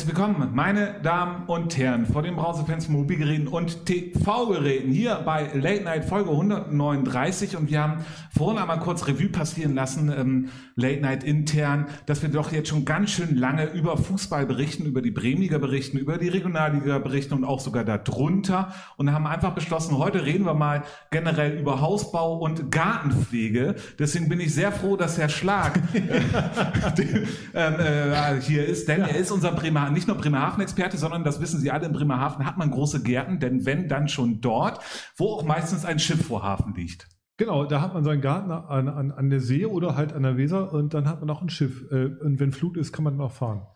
Herzlich willkommen, meine Damen und Herren, vor den Browserfans, Mobilgeräten und TV-Geräten hier bei Late Night Folge 139 und wir haben vorhin einmal kurz Revue passieren lassen, ähm, Late Night intern, dass wir doch jetzt schon ganz schön lange über Fußball berichten, über die Bremenliga berichten, über die Regionalliga berichten und auch sogar darunter und haben einfach beschlossen, heute reden wir mal generell über Hausbau und Gartenpflege. Deswegen bin ich sehr froh, dass Herr Schlag äh, äh, hier ist, denn ja. er ist unser Nicht nur Bremerhaven-Experte, sondern das wissen Sie alle, in Bremerhaven hat man große Gärten, denn wenn, dann schon dort, wo auch meistens ein Schiff vor Hafen liegt. Genau, da hat man seinen Garten an, an, an der See oder halt an der Weser und dann hat man auch ein Schiff. Äh, und wenn Flut ist, kann man dann auch fahren.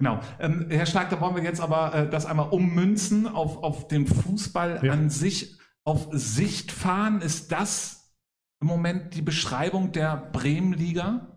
Genau. Ähm, Herr Stark, da wollen wir jetzt aber äh, das einmal ummünzen auf, auf den Fußball ja. an sich. Auf Sicht fahren, ist das im Moment die Beschreibung der Bremenliga?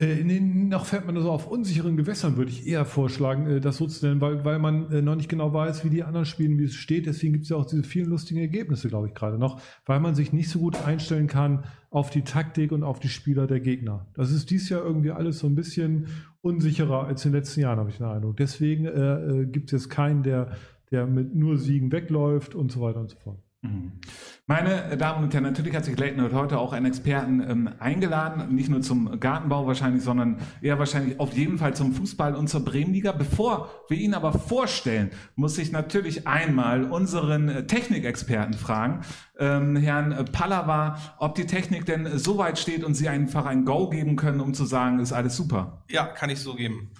Äh, nee, noch fährt man so auf unsicheren Gewässern, würde ich eher vorschlagen, äh, das so zu nennen, weil, weil man äh, noch nicht genau weiß, wie die anderen spielen, wie es steht. Deswegen gibt es ja auch diese vielen lustigen Ergebnisse, glaube ich, gerade noch, weil man sich nicht so gut einstellen kann auf die Taktik und auf die Spieler der Gegner. Das ist dies Jahr irgendwie alles so ein bisschen unsicherer als in den letzten Jahren, habe ich den Eindruck. Deswegen äh, gibt es jetzt keinen, der, der mit nur Siegen wegläuft und so weiter und so fort. Mhm. Meine Damen und Herren, natürlich hat sich Leighton heute auch einen Experten ähm, eingeladen, nicht nur zum Gartenbau wahrscheinlich, sondern eher wahrscheinlich auf jeden Fall zum Fußball und zur Bremenliga. Bevor wir ihn aber vorstellen, muss ich natürlich einmal unseren äh, Technikexperten fragen, ähm, Herrn Pallava, ob die Technik denn so weit steht und Sie einfach ein Go geben können, um zu sagen, ist alles super. Ja, kann ich so geben.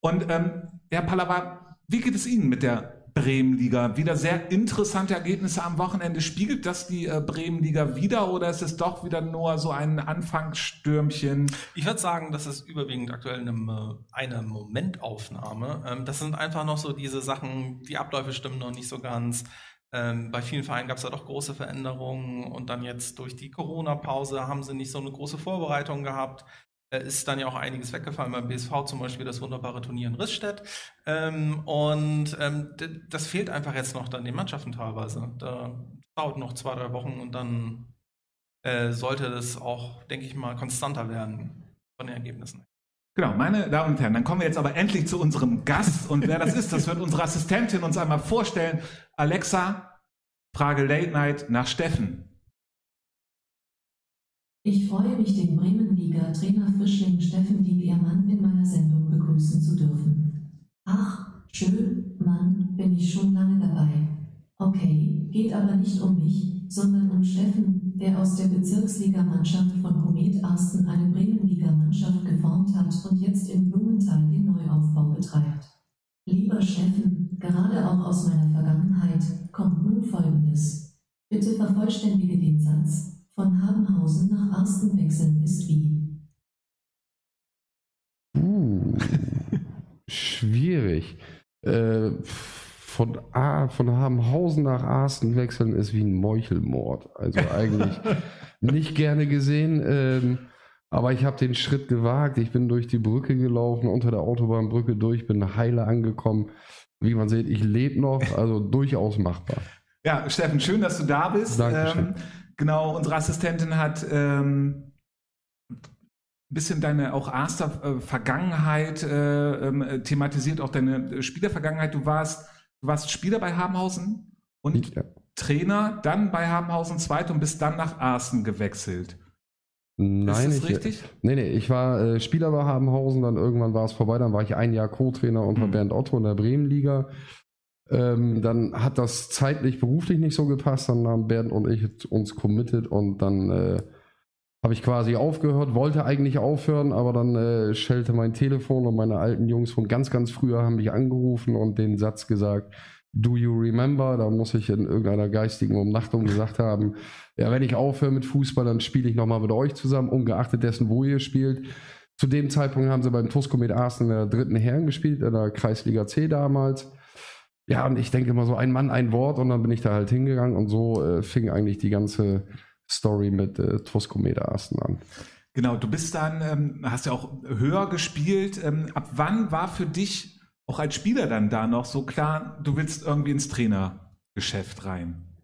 Und ähm, Herr Pallava, wie geht es Ihnen mit der Bremenliga. Wieder sehr interessante Ergebnisse am Wochenende. Spiegelt das die äh, Bremenliga wieder oder ist es doch wieder nur so ein Anfangsstürmchen? Ich würde sagen, das ist überwiegend aktuell eine, eine Momentaufnahme. Ähm, das sind einfach noch so diese Sachen, die Abläufe stimmen noch nicht so ganz. Ähm, bei vielen Vereinen gab es ja doch große Veränderungen und dann jetzt durch die Corona-Pause haben sie nicht so eine große Vorbereitung gehabt. Äh, ist dann ja auch einiges weggefallen beim BSV, zum Beispiel das wunderbare Turnier in Rissstedt. Ähm, und ähm, das fehlt einfach jetzt noch dann den Mannschaften teilweise. Da dauert noch zwei, drei Wochen und dann äh, sollte das auch, denke ich mal, konstanter werden von den Ergebnissen. Genau, meine Damen und Herren, dann kommen wir jetzt aber endlich zu unserem Gast. Und wer das ist, das wird unsere Assistentin uns einmal vorstellen. Alexa, Frage Late Night nach Steffen. Ich freue mich, den Bremenliga-Trainer Frischling Steffen Dieliermann in meiner Sendung begrüßen zu dürfen. Ach, schön, Mann, bin ich schon lange dabei. Okay, geht aber nicht um mich, sondern um Steffen, der aus der Bezirksligamannschaft von Komet Arsten eine Bremenliga-Mannschaft geformt hat und jetzt in Blumenthal den Neuaufbau betreibt. Lieber Steffen, gerade auch aus meiner Vergangenheit, kommt nun Folgendes. Bitte vervollständige den Satz, von Habenhausen nach Arsten wechseln ist wie. Uh, schwierig. Äh, von, A, von Habenhausen nach Arsten wechseln ist wie ein Meuchelmord. Also eigentlich nicht gerne gesehen. Ähm, aber ich habe den Schritt gewagt. Ich bin durch die Brücke gelaufen, unter der Autobahnbrücke durch, bin heile angekommen. Wie man sieht, ich lebe noch, also durchaus machbar. Ja, Steffen, schön, dass du da bist. Dankeschön. Ähm, Genau, unsere Assistentin hat ähm, ein bisschen deine auch Aster-Vergangenheit äh, ähm, thematisiert, auch deine Spielervergangenheit. Du warst, du warst Spieler bei Habenhausen und ja. Trainer, dann bei Habenhausen zweit und bist dann nach Arsten gewechselt. Nein, ist das ich, richtig? Nee, nee, ich war äh, Spieler bei Habenhausen, dann irgendwann war es vorbei, dann war ich ein Jahr Co-Trainer unter mhm. Bernd Otto in der Bremenliga. Ähm, dann hat das zeitlich beruflich nicht so gepasst. Dann haben Bernd und ich uns committed und dann äh, habe ich quasi aufgehört, wollte eigentlich aufhören, aber dann äh, schellte mein Telefon und meine alten Jungs von ganz, ganz früher haben mich angerufen und den Satz gesagt, Do you remember? Da muss ich in irgendeiner geistigen Umnachtung gesagt haben, ja, wenn ich aufhöre mit Fußball, dann spiele ich nochmal mit euch zusammen, ungeachtet dessen, wo ihr spielt. Zu dem Zeitpunkt haben sie beim TUSCO mit Arsen in der dritten Herren gespielt, in der Kreisliga C damals. Ja, und ich denke immer so ein Mann, ein Wort und dann bin ich da halt hingegangen und so äh, fing eigentlich die ganze Story mit äh, Toskomeda Asten an. Genau, du bist dann, ähm, hast ja auch höher gespielt. Ähm, ab wann war für dich auch als Spieler dann da noch so klar, du willst irgendwie ins Trainergeschäft rein?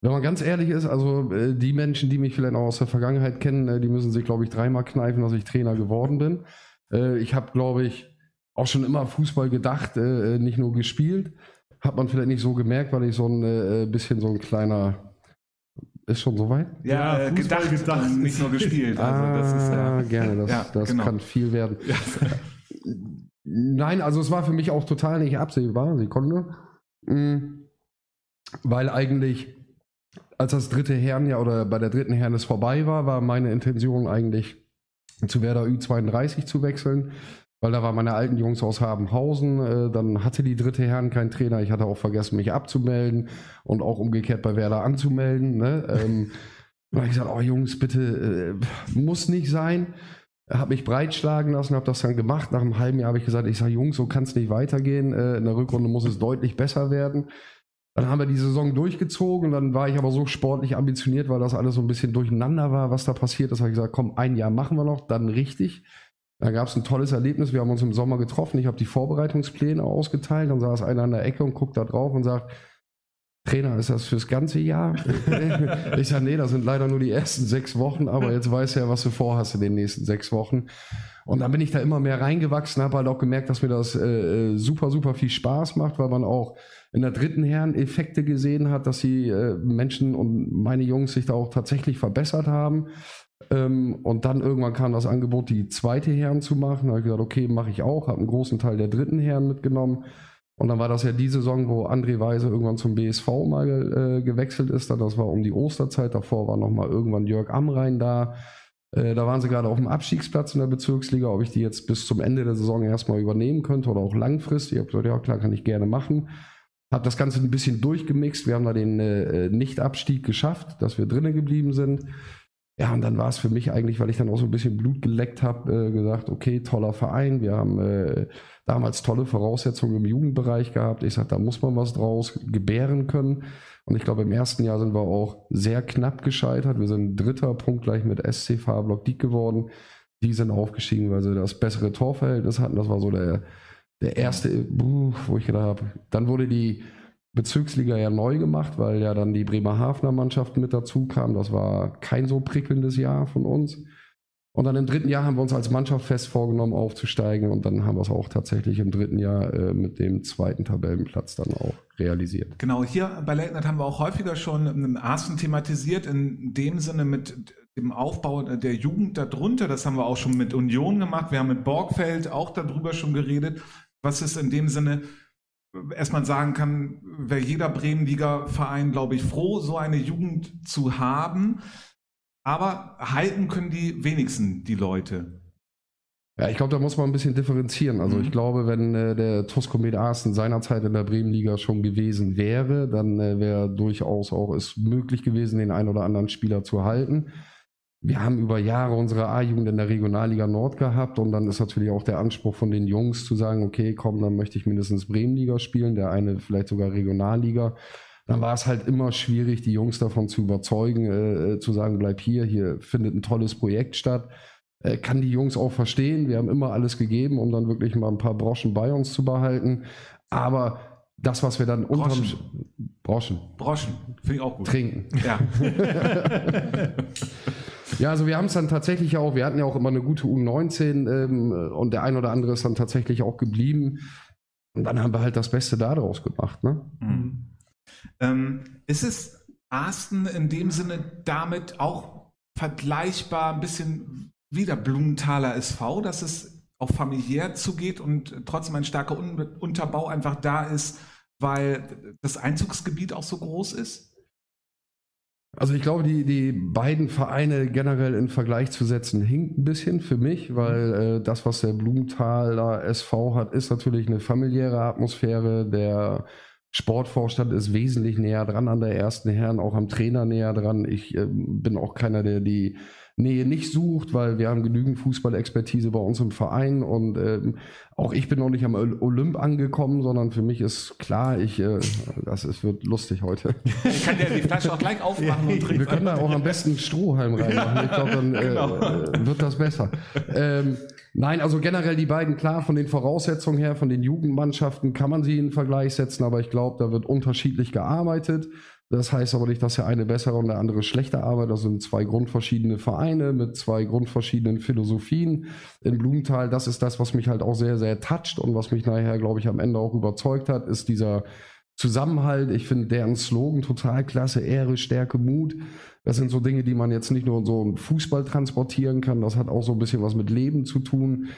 Wenn man ganz ehrlich ist, also äh, die Menschen, die mich vielleicht auch aus der Vergangenheit kennen, äh, die müssen sich, glaube ich, dreimal kneifen, dass ich Trainer geworden bin. Äh, ich habe, glaube ich, auch schon immer Fußball gedacht, äh, nicht nur gespielt. Hat man vielleicht nicht so gemerkt, weil ich so ein äh, bisschen so ein kleiner ist schon soweit? Ja, ja gedacht, gedacht, nicht nur gespielt. Also ah, das ist, ja, gerne, das, ja, das genau. kann viel werden. Ja. Nein, also es war für mich auch total nicht absehbar, Sekunde. Mhm. Weil eigentlich, als das dritte Herrenjahr oder bei der dritten Herren es vorbei war, war meine Intention eigentlich zu Werder Ü32 zu wechseln weil da waren meine alten Jungs aus Habenhausen. Äh, dann hatte die dritte Herren keinen Trainer. Ich hatte auch vergessen, mich abzumelden und auch umgekehrt bei Werder anzumelden. Ne? Ähm, da habe ich gesagt, oh Jungs, bitte, äh, muss nicht sein. Habe mich breitschlagen lassen, habe das dann gemacht. Nach einem halben Jahr habe ich gesagt, ich sage, Jungs, so kann es nicht weitergehen. Äh, in der Rückrunde muss es deutlich besser werden. Dann haben wir die Saison durchgezogen. Dann war ich aber so sportlich ambitioniert, weil das alles so ein bisschen durcheinander war, was da passiert ist. Habe ich gesagt, komm, ein Jahr machen wir noch, dann richtig. Da gab es ein tolles Erlebnis. Wir haben uns im Sommer getroffen. Ich habe die Vorbereitungspläne ausgeteilt. Dann saß einer an der Ecke und guckt da drauf und sagt, Trainer, ist das fürs ganze Jahr? ich sage, nee, das sind leider nur die ersten sechs Wochen, aber jetzt weißt du ja, was du vorhast in den nächsten sechs Wochen. Und dann bin ich da immer mehr reingewachsen, habe halt auch gemerkt, dass mir das äh, super, super viel Spaß macht, weil man auch in der dritten Herren Effekte gesehen hat, dass die äh, Menschen und meine Jungs sich da auch tatsächlich verbessert haben. Ähm, und dann irgendwann kam das Angebot, die zweite Herren zu machen. Da habe ich gesagt, okay, mache ich auch. Habe einen großen Teil der dritten Herren mitgenommen. Und dann war das ja die Saison, wo André Weise irgendwann zum BSV mal äh, gewechselt ist. Das war um die Osterzeit. Davor war nochmal irgendwann Jörg Amrein da. Äh, da waren sie gerade auf dem Abstiegsplatz in der Bezirksliga, ob ich die jetzt bis zum Ende der Saison erstmal übernehmen könnte oder auch langfristig. Ich habe gesagt, ja klar, kann ich gerne machen. Habe das Ganze ein bisschen durchgemixt. Wir haben da den äh, Nicht-Abstieg geschafft, dass wir drinnen geblieben sind. Ja, und dann war es für mich eigentlich, weil ich dann auch so ein bisschen Blut geleckt habe, äh, gesagt, okay, toller Verein. Wir haben äh, damals tolle Voraussetzungen im Jugendbereich gehabt. Ich sage, da muss man was draus gebären können. Und ich glaube, im ersten Jahr sind wir auch sehr knapp gescheitert. Wir sind dritter Punkt gleich mit SC Fahrblock Diek geworden. Die sind aufgestiegen, weil sie das bessere Torverhältnis hatten. Das war so der, der erste, wo ich gedacht habe. Dann wurde die Bezirksliga ja neu gemacht, weil ja dann die Bremerhavener Mannschaft mit dazu kam. Das war kein so prickelndes Jahr von uns. Und dann im dritten Jahr haben wir uns als Mannschaft fest vorgenommen, aufzusteigen. Und dann haben wir es auch tatsächlich im dritten Jahr äh, mit dem zweiten Tabellenplatz dann auch realisiert. Genau, hier bei Night haben wir auch häufiger schon einen Arsten thematisiert, in dem Sinne mit dem Aufbau der Jugend darunter. Das haben wir auch schon mit Union gemacht. Wir haben mit Borgfeld auch darüber schon geredet. Was ist in dem Sinne erstmal sagen kann, wäre jeder Bremenliga-Verein, glaube ich, froh, so eine Jugend zu haben. Aber halten können die wenigsten die Leute. Ja, ich glaube, da muss man ein bisschen differenzieren. Also mhm. ich glaube, wenn äh, der Toskomet Arsten seinerzeit in der Bremenliga schon gewesen wäre, dann äh, wäre durchaus auch es möglich gewesen, den einen oder anderen Spieler zu halten wir haben über Jahre unsere A-Jugend in der Regionalliga Nord gehabt und dann ist natürlich auch der Anspruch von den Jungs zu sagen, okay, komm, dann möchte ich mindestens Bremenliga spielen, der eine vielleicht sogar Regionalliga. Dann war es halt immer schwierig, die Jungs davon zu überzeugen, äh, zu sagen, bleib hier, hier findet ein tolles Projekt statt. Äh, kann die Jungs auch verstehen. Wir haben immer alles gegeben, um dann wirklich mal ein paar Broschen bei uns zu behalten. Aber das, was wir dann unterm Broschen. Broschen, finde ich auch gut. Trinken. Ja. Ja, also wir haben es dann tatsächlich auch, wir hatten ja auch immer eine gute U19 ähm, und der ein oder andere ist dann tatsächlich auch geblieben. Und dann haben wir halt das Beste daraus gemacht. Ne? Mhm. Ähm, ist es Arsten in dem Sinne damit auch vergleichbar ein bisschen wie der Blumenthaler SV, dass es auch familiär zugeht und trotzdem ein starker Unterbau einfach da ist, weil das Einzugsgebiet auch so groß ist? Also ich glaube, die, die beiden Vereine generell in Vergleich zu setzen, hinkt ein bisschen für mich, weil äh, das, was der Blumenthaler SV hat, ist natürlich eine familiäre Atmosphäre. Der Sportvorstand ist wesentlich näher dran an der ersten Herren, auch am Trainer näher dran. Ich äh, bin auch keiner, der die Nähe nicht sucht, weil wir haben genügend Fußballexpertise bei uns im Verein und ähm, auch ich bin noch nicht am Olymp angekommen, sondern für mich ist klar, ich, äh, das ist, wird lustig heute. Ich kann ja die Flasche auch gleich aufmachen und trinken. Wir können da auch am besten Strohhalm reinmachen. Ich glaube, dann äh, genau. äh, wird das besser. Ähm, nein, also generell die beiden, klar, von den Voraussetzungen her, von den Jugendmannschaften kann man sie in Vergleich setzen, aber ich glaube, da wird unterschiedlich gearbeitet. Das heißt aber nicht, dass der eine besser und der andere schlechter arbeitet. Das sind zwei grundverschiedene Vereine mit zwei grundverschiedenen Philosophien. In Blumenthal, das ist das, was mich halt auch sehr, sehr toucht und was mich nachher, glaube ich, am Ende auch überzeugt hat, ist dieser Zusammenhalt. Ich finde deren Slogan total klasse. Ehre, Stärke, Mut. Das sind so Dinge, die man jetzt nicht nur in so einen Fußball transportieren kann. Das hat auch so ein bisschen was mit Leben zu tun.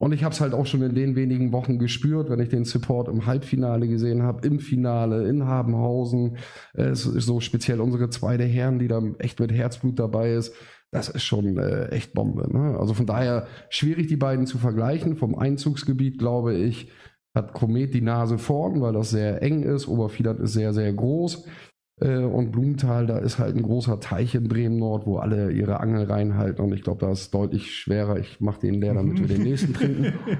Und ich habe es halt auch schon in den wenigen Wochen gespürt, wenn ich den Support im Halbfinale gesehen habe, im Finale in Habenhausen. Es ist so speziell unsere zweite Herren, die da echt mit Herzblut dabei ist. Das ist schon äh, echt Bombe. Ne? Also von daher schwierig, die beiden zu vergleichen. Vom Einzugsgebiet, glaube ich, hat Komet die Nase vorn, weil das sehr eng ist. Oberfiedert ist sehr, sehr groß. Äh, und Blumenthal, da ist halt ein großer Teich in Bremen Nord, wo alle ihre Angel reinhalten. Und ich glaube, da ist deutlich schwerer. Ich mache den leer, damit wir den nächsten trinken.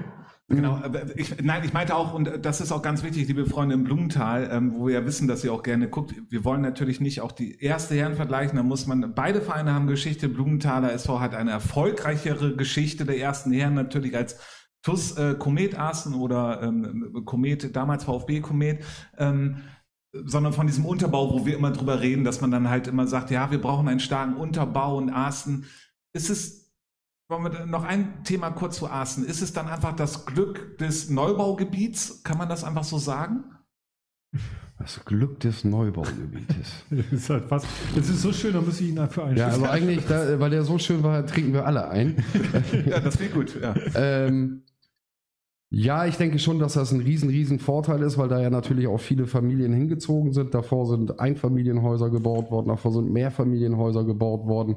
Genau, ich, nein, ich meinte auch, und das ist auch ganz wichtig, liebe Freunde im Blumenthal, ähm, wo wir ja wissen, dass ihr auch gerne guckt. Wir wollen natürlich nicht auch die erste Herren vergleichen, da muss man, beide Vereine haben Geschichte. Blumenthaler SV hat eine erfolgreichere Geschichte der ersten Herren natürlich als TUS äh, Komet Aßen oder ähm, Komet, damals VfB Komet. Ähm, sondern von diesem Unterbau, wo wir immer drüber reden, dass man dann halt immer sagt, ja, wir brauchen einen starken Unterbau und Arsten. Ist es, wollen wir noch ein Thema kurz zu Arsten, ist es dann einfach das Glück des Neubaugebiets? Kann man das einfach so sagen? Das Glück des Neubaugebietes. das ist halt fast, das ist so schön, da muss ich ihn dafür einstellen. Ja, aber eigentlich, da, weil der so schön war, trinken wir alle ein. ja, das klingt gut, ja. ähm, ja, ich denke schon, dass das ein riesen, riesen Vorteil ist, weil da ja natürlich auch viele Familien hingezogen sind. Davor sind Einfamilienhäuser gebaut worden, davor sind Mehrfamilienhäuser gebaut worden.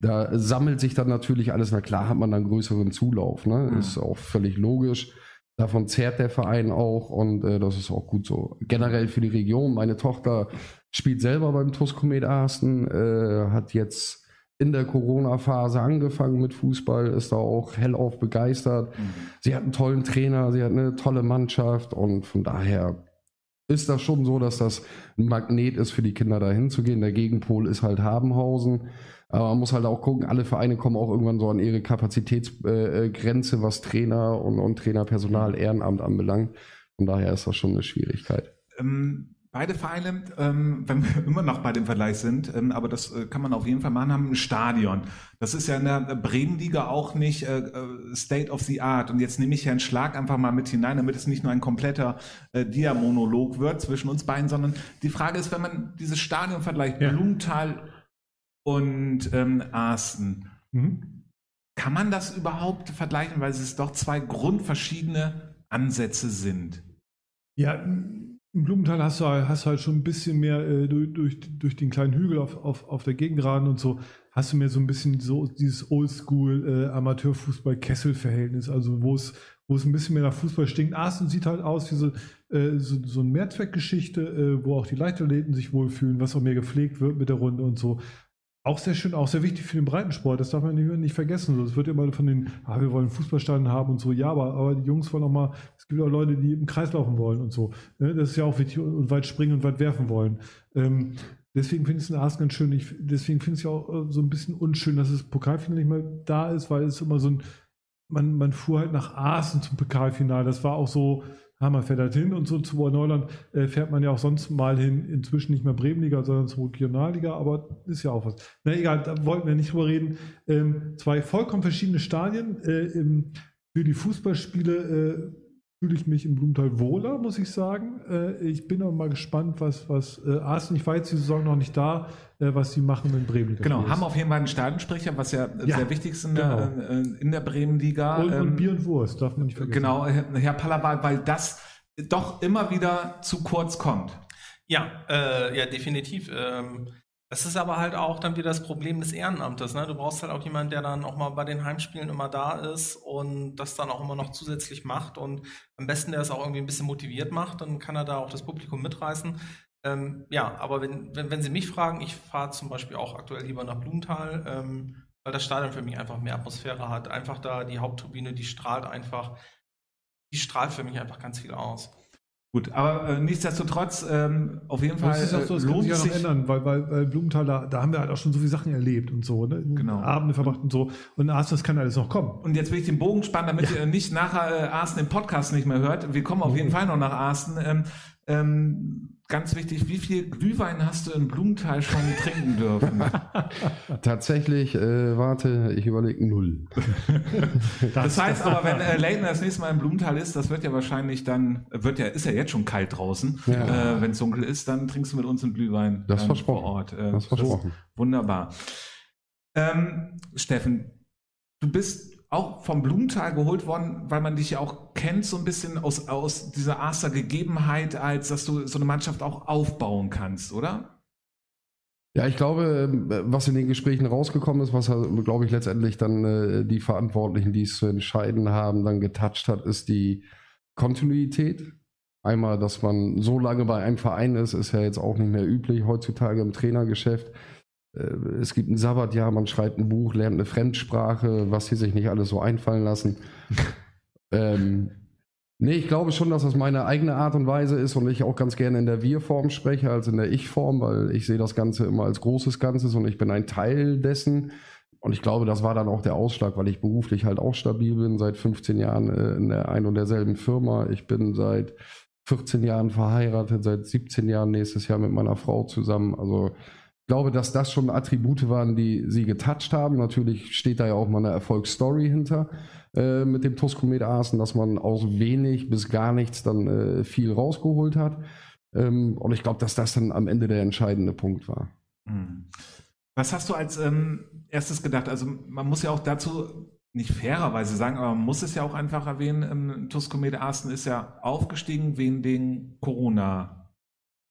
Da sammelt sich dann natürlich alles. Na klar hat man dann größeren Zulauf. Ne? Mhm. Ist auch völlig logisch. Davon zehrt der Verein auch und äh, das ist auch gut so. Generell für die Region. Meine Tochter spielt selber beim TUS Komet Arsten, äh, hat jetzt in der Corona-Phase angefangen mit Fußball, ist da auch hellauf begeistert. Mhm. Sie hat einen tollen Trainer, sie hat eine tolle Mannschaft und von daher ist das schon so, dass das ein Magnet ist für die Kinder da hinzugehen. Der Gegenpol ist halt Habenhausen. Aber man muss halt auch gucken, alle Vereine kommen auch irgendwann so an ihre Kapazitätsgrenze, äh, was Trainer und, und Trainerpersonal, Ehrenamt anbelangt. Von daher ist das schon eine Schwierigkeit. Ähm Beide Vereine, ähm, wenn wir immer noch bei dem Vergleich sind, ähm, aber das äh, kann man auf jeden Fall machen, haben ein Stadion. Das ist ja in der Bremenliga auch nicht äh, äh, State of the Art. Und jetzt nehme ich Herrn Schlag einfach mal mit hinein, damit es nicht nur ein kompletter äh, Diamonolog wird zwischen uns beiden, sondern die Frage ist, wenn man dieses Stadion vergleicht, ja. Blumenthal und ähm, Arsten, mhm. kann man das überhaupt vergleichen, weil es doch zwei grundverschiedene Ansätze sind? Ja, im Blumenthal hast du, hast du halt schon ein bisschen mehr äh, durch, durch, durch den kleinen Hügel auf, auf, auf der Gegengraden und so, hast du mehr so ein bisschen so dieses Oldschool äh, Amateurfußball-Kessel-Verhältnis, also wo es, wo es ein bisschen mehr nach Fußball stinkt. Arsen sieht halt aus wie so, äh, so, so eine Mehrzweckgeschichte, äh, wo auch die Leichtathleten sich wohlfühlen, was auch mehr gepflegt wird mit der Runde und so. Auch sehr schön, auch sehr wichtig für den Breitensport. Das darf man nicht, vergessen. Es wird immer von den, ah, wir wollen Fußballstadion haben und so. Ja, aber, aber die Jungs wollen auch mal, es gibt auch Leute, die im Kreis laufen wollen und so. Ne, das ist ja auch wichtig und weit springen und weit werfen wollen. Ähm, deswegen finde ich es in Arsenal ganz schön. Ich, deswegen finde ich es ja auch äh, so ein bisschen unschön, dass das Pokalfinale nicht mehr da ist, weil es immer so ein, man, man fuhr halt nach Aachen zum Pokalfinale. Das war auch so, Hammer fährt halt hin und so zu Neuland äh, fährt man ja auch sonst mal hin, inzwischen nicht mehr Bremenliga, sondern zur Regionalliga, aber ist ja auch was. Na egal, da wollten wir nicht drüber reden. Ähm, zwei vollkommen verschiedene Stadien. Äh, im, für die Fußballspiele äh, fühle ich mich im Blumenthal wohler, muss ich sagen. Äh, ich bin aber mal gespannt, was, was äh, Arsenal, ich war jetzt die Saison noch nicht da, äh, was sie machen in Bremen. Genau, haben auf jeden Fall einen Stadionsprecher, was ja, ja sehr wichtig ist in, genau. der, äh, in der Bremenliga. Und, und ähm, Bier und Wurst, darf man nicht vergessen. Genau, Herr Pallawal, weil das doch immer wieder zu kurz kommt. Ja, äh, ja, definitiv. Ähm das ist aber halt auch dann wieder das Problem des Ehrenamtes. Ne? Du brauchst halt auch jemanden, der dann auch mal bei den Heimspielen immer da ist und das dann auch immer noch zusätzlich macht und am besten der es auch irgendwie ein bisschen motiviert macht, dann kann er da auch das Publikum mitreißen. Ähm, ja, aber wenn, wenn, wenn Sie mich fragen, ich fahre zum Beispiel auch aktuell lieber nach Blumenthal, ähm, weil das Stadion für mich einfach mehr Atmosphäre hat. Einfach da die Hauptturbine, die strahlt einfach, die strahlt für mich einfach ganz viel aus. Gut, aber äh, nichtsdestotrotz, ähm, auf jeden Fall. Das ist auch so, das lohnt kann sich ja noch ändern, weil, weil, weil Blumenthal, da, da haben wir halt auch schon so viele Sachen erlebt und so, ne? Genau. Abende verbracht und so. Und Arsen, das kann alles noch kommen. Und jetzt will ich den Bogen spannen, damit ja. ihr nicht nachher äh, Arsen im Podcast nicht mehr hört. Wir kommen auf jeden mhm. Fall noch nach Arsen. Ähm, ähm, ganz wichtig, wie viel Glühwein hast du in Blumenthal schon trinken dürfen? Tatsächlich, äh, warte, ich überlege null. das, das heißt aber, wenn äh, Leighton das nächste Mal in Blumenthal ist, das wird ja wahrscheinlich dann, wird ja, ist ja jetzt schon kalt draußen, ja. äh, wenn es dunkel ist, dann trinkst du mit uns einen Glühwein das versprochen. vor Ort. Äh, das versprochen. Das wunderbar. Ähm, Steffen, du bist auch vom Blumenthal geholt worden, weil man dich ja auch kennt, so ein bisschen aus, aus dieser Aster Gegebenheit, als dass du so eine Mannschaft auch aufbauen kannst, oder? Ja, ich glaube, was in den Gesprächen rausgekommen ist, was, glaube ich, letztendlich dann äh, die Verantwortlichen, die es zu entscheiden haben, dann getoucht hat, ist die Kontinuität. Einmal, dass man so lange bei einem Verein ist, ist ja jetzt auch nicht mehr üblich heutzutage im Trainergeschäft. Äh, es gibt ein Sabbatjahr, man schreibt ein Buch, lernt eine Fremdsprache, was sie sich nicht alles so einfallen lassen. ähm, nee, ich glaube schon, dass das meine eigene Art und Weise ist und ich auch ganz gerne in der Wir-Form spreche als in der Ich-Form, weil ich sehe das Ganze immer als großes Ganzes und ich bin ein Teil dessen. Und ich glaube, das war dann auch der Ausschlag, weil ich beruflich halt auch stabil bin, seit 15 Jahren äh, in der ein und derselben Firma. Ich bin seit 14 Jahren verheiratet, seit 17 Jahren nächstes Jahr mit meiner Frau zusammen. Also glaube, dass das schon Attribute waren, die sie getoucht haben. Natürlich steht da ja auch mal eine Erfolgsstory hinter äh, mit dem Tuscomet Asen, dass man aus wenig bis gar nichts dann äh, viel rausgeholt hat. Ähm, und ich glaube, dass das dann am Ende der entscheidende Punkt war. Hm. Was hast du als ähm, erstes gedacht? Also man muss ja auch dazu nicht fairerweise sagen, aber man muss es ja auch einfach erwähnen, ähm, Tuscomet Asen ist ja aufgestiegen wegen den Corona-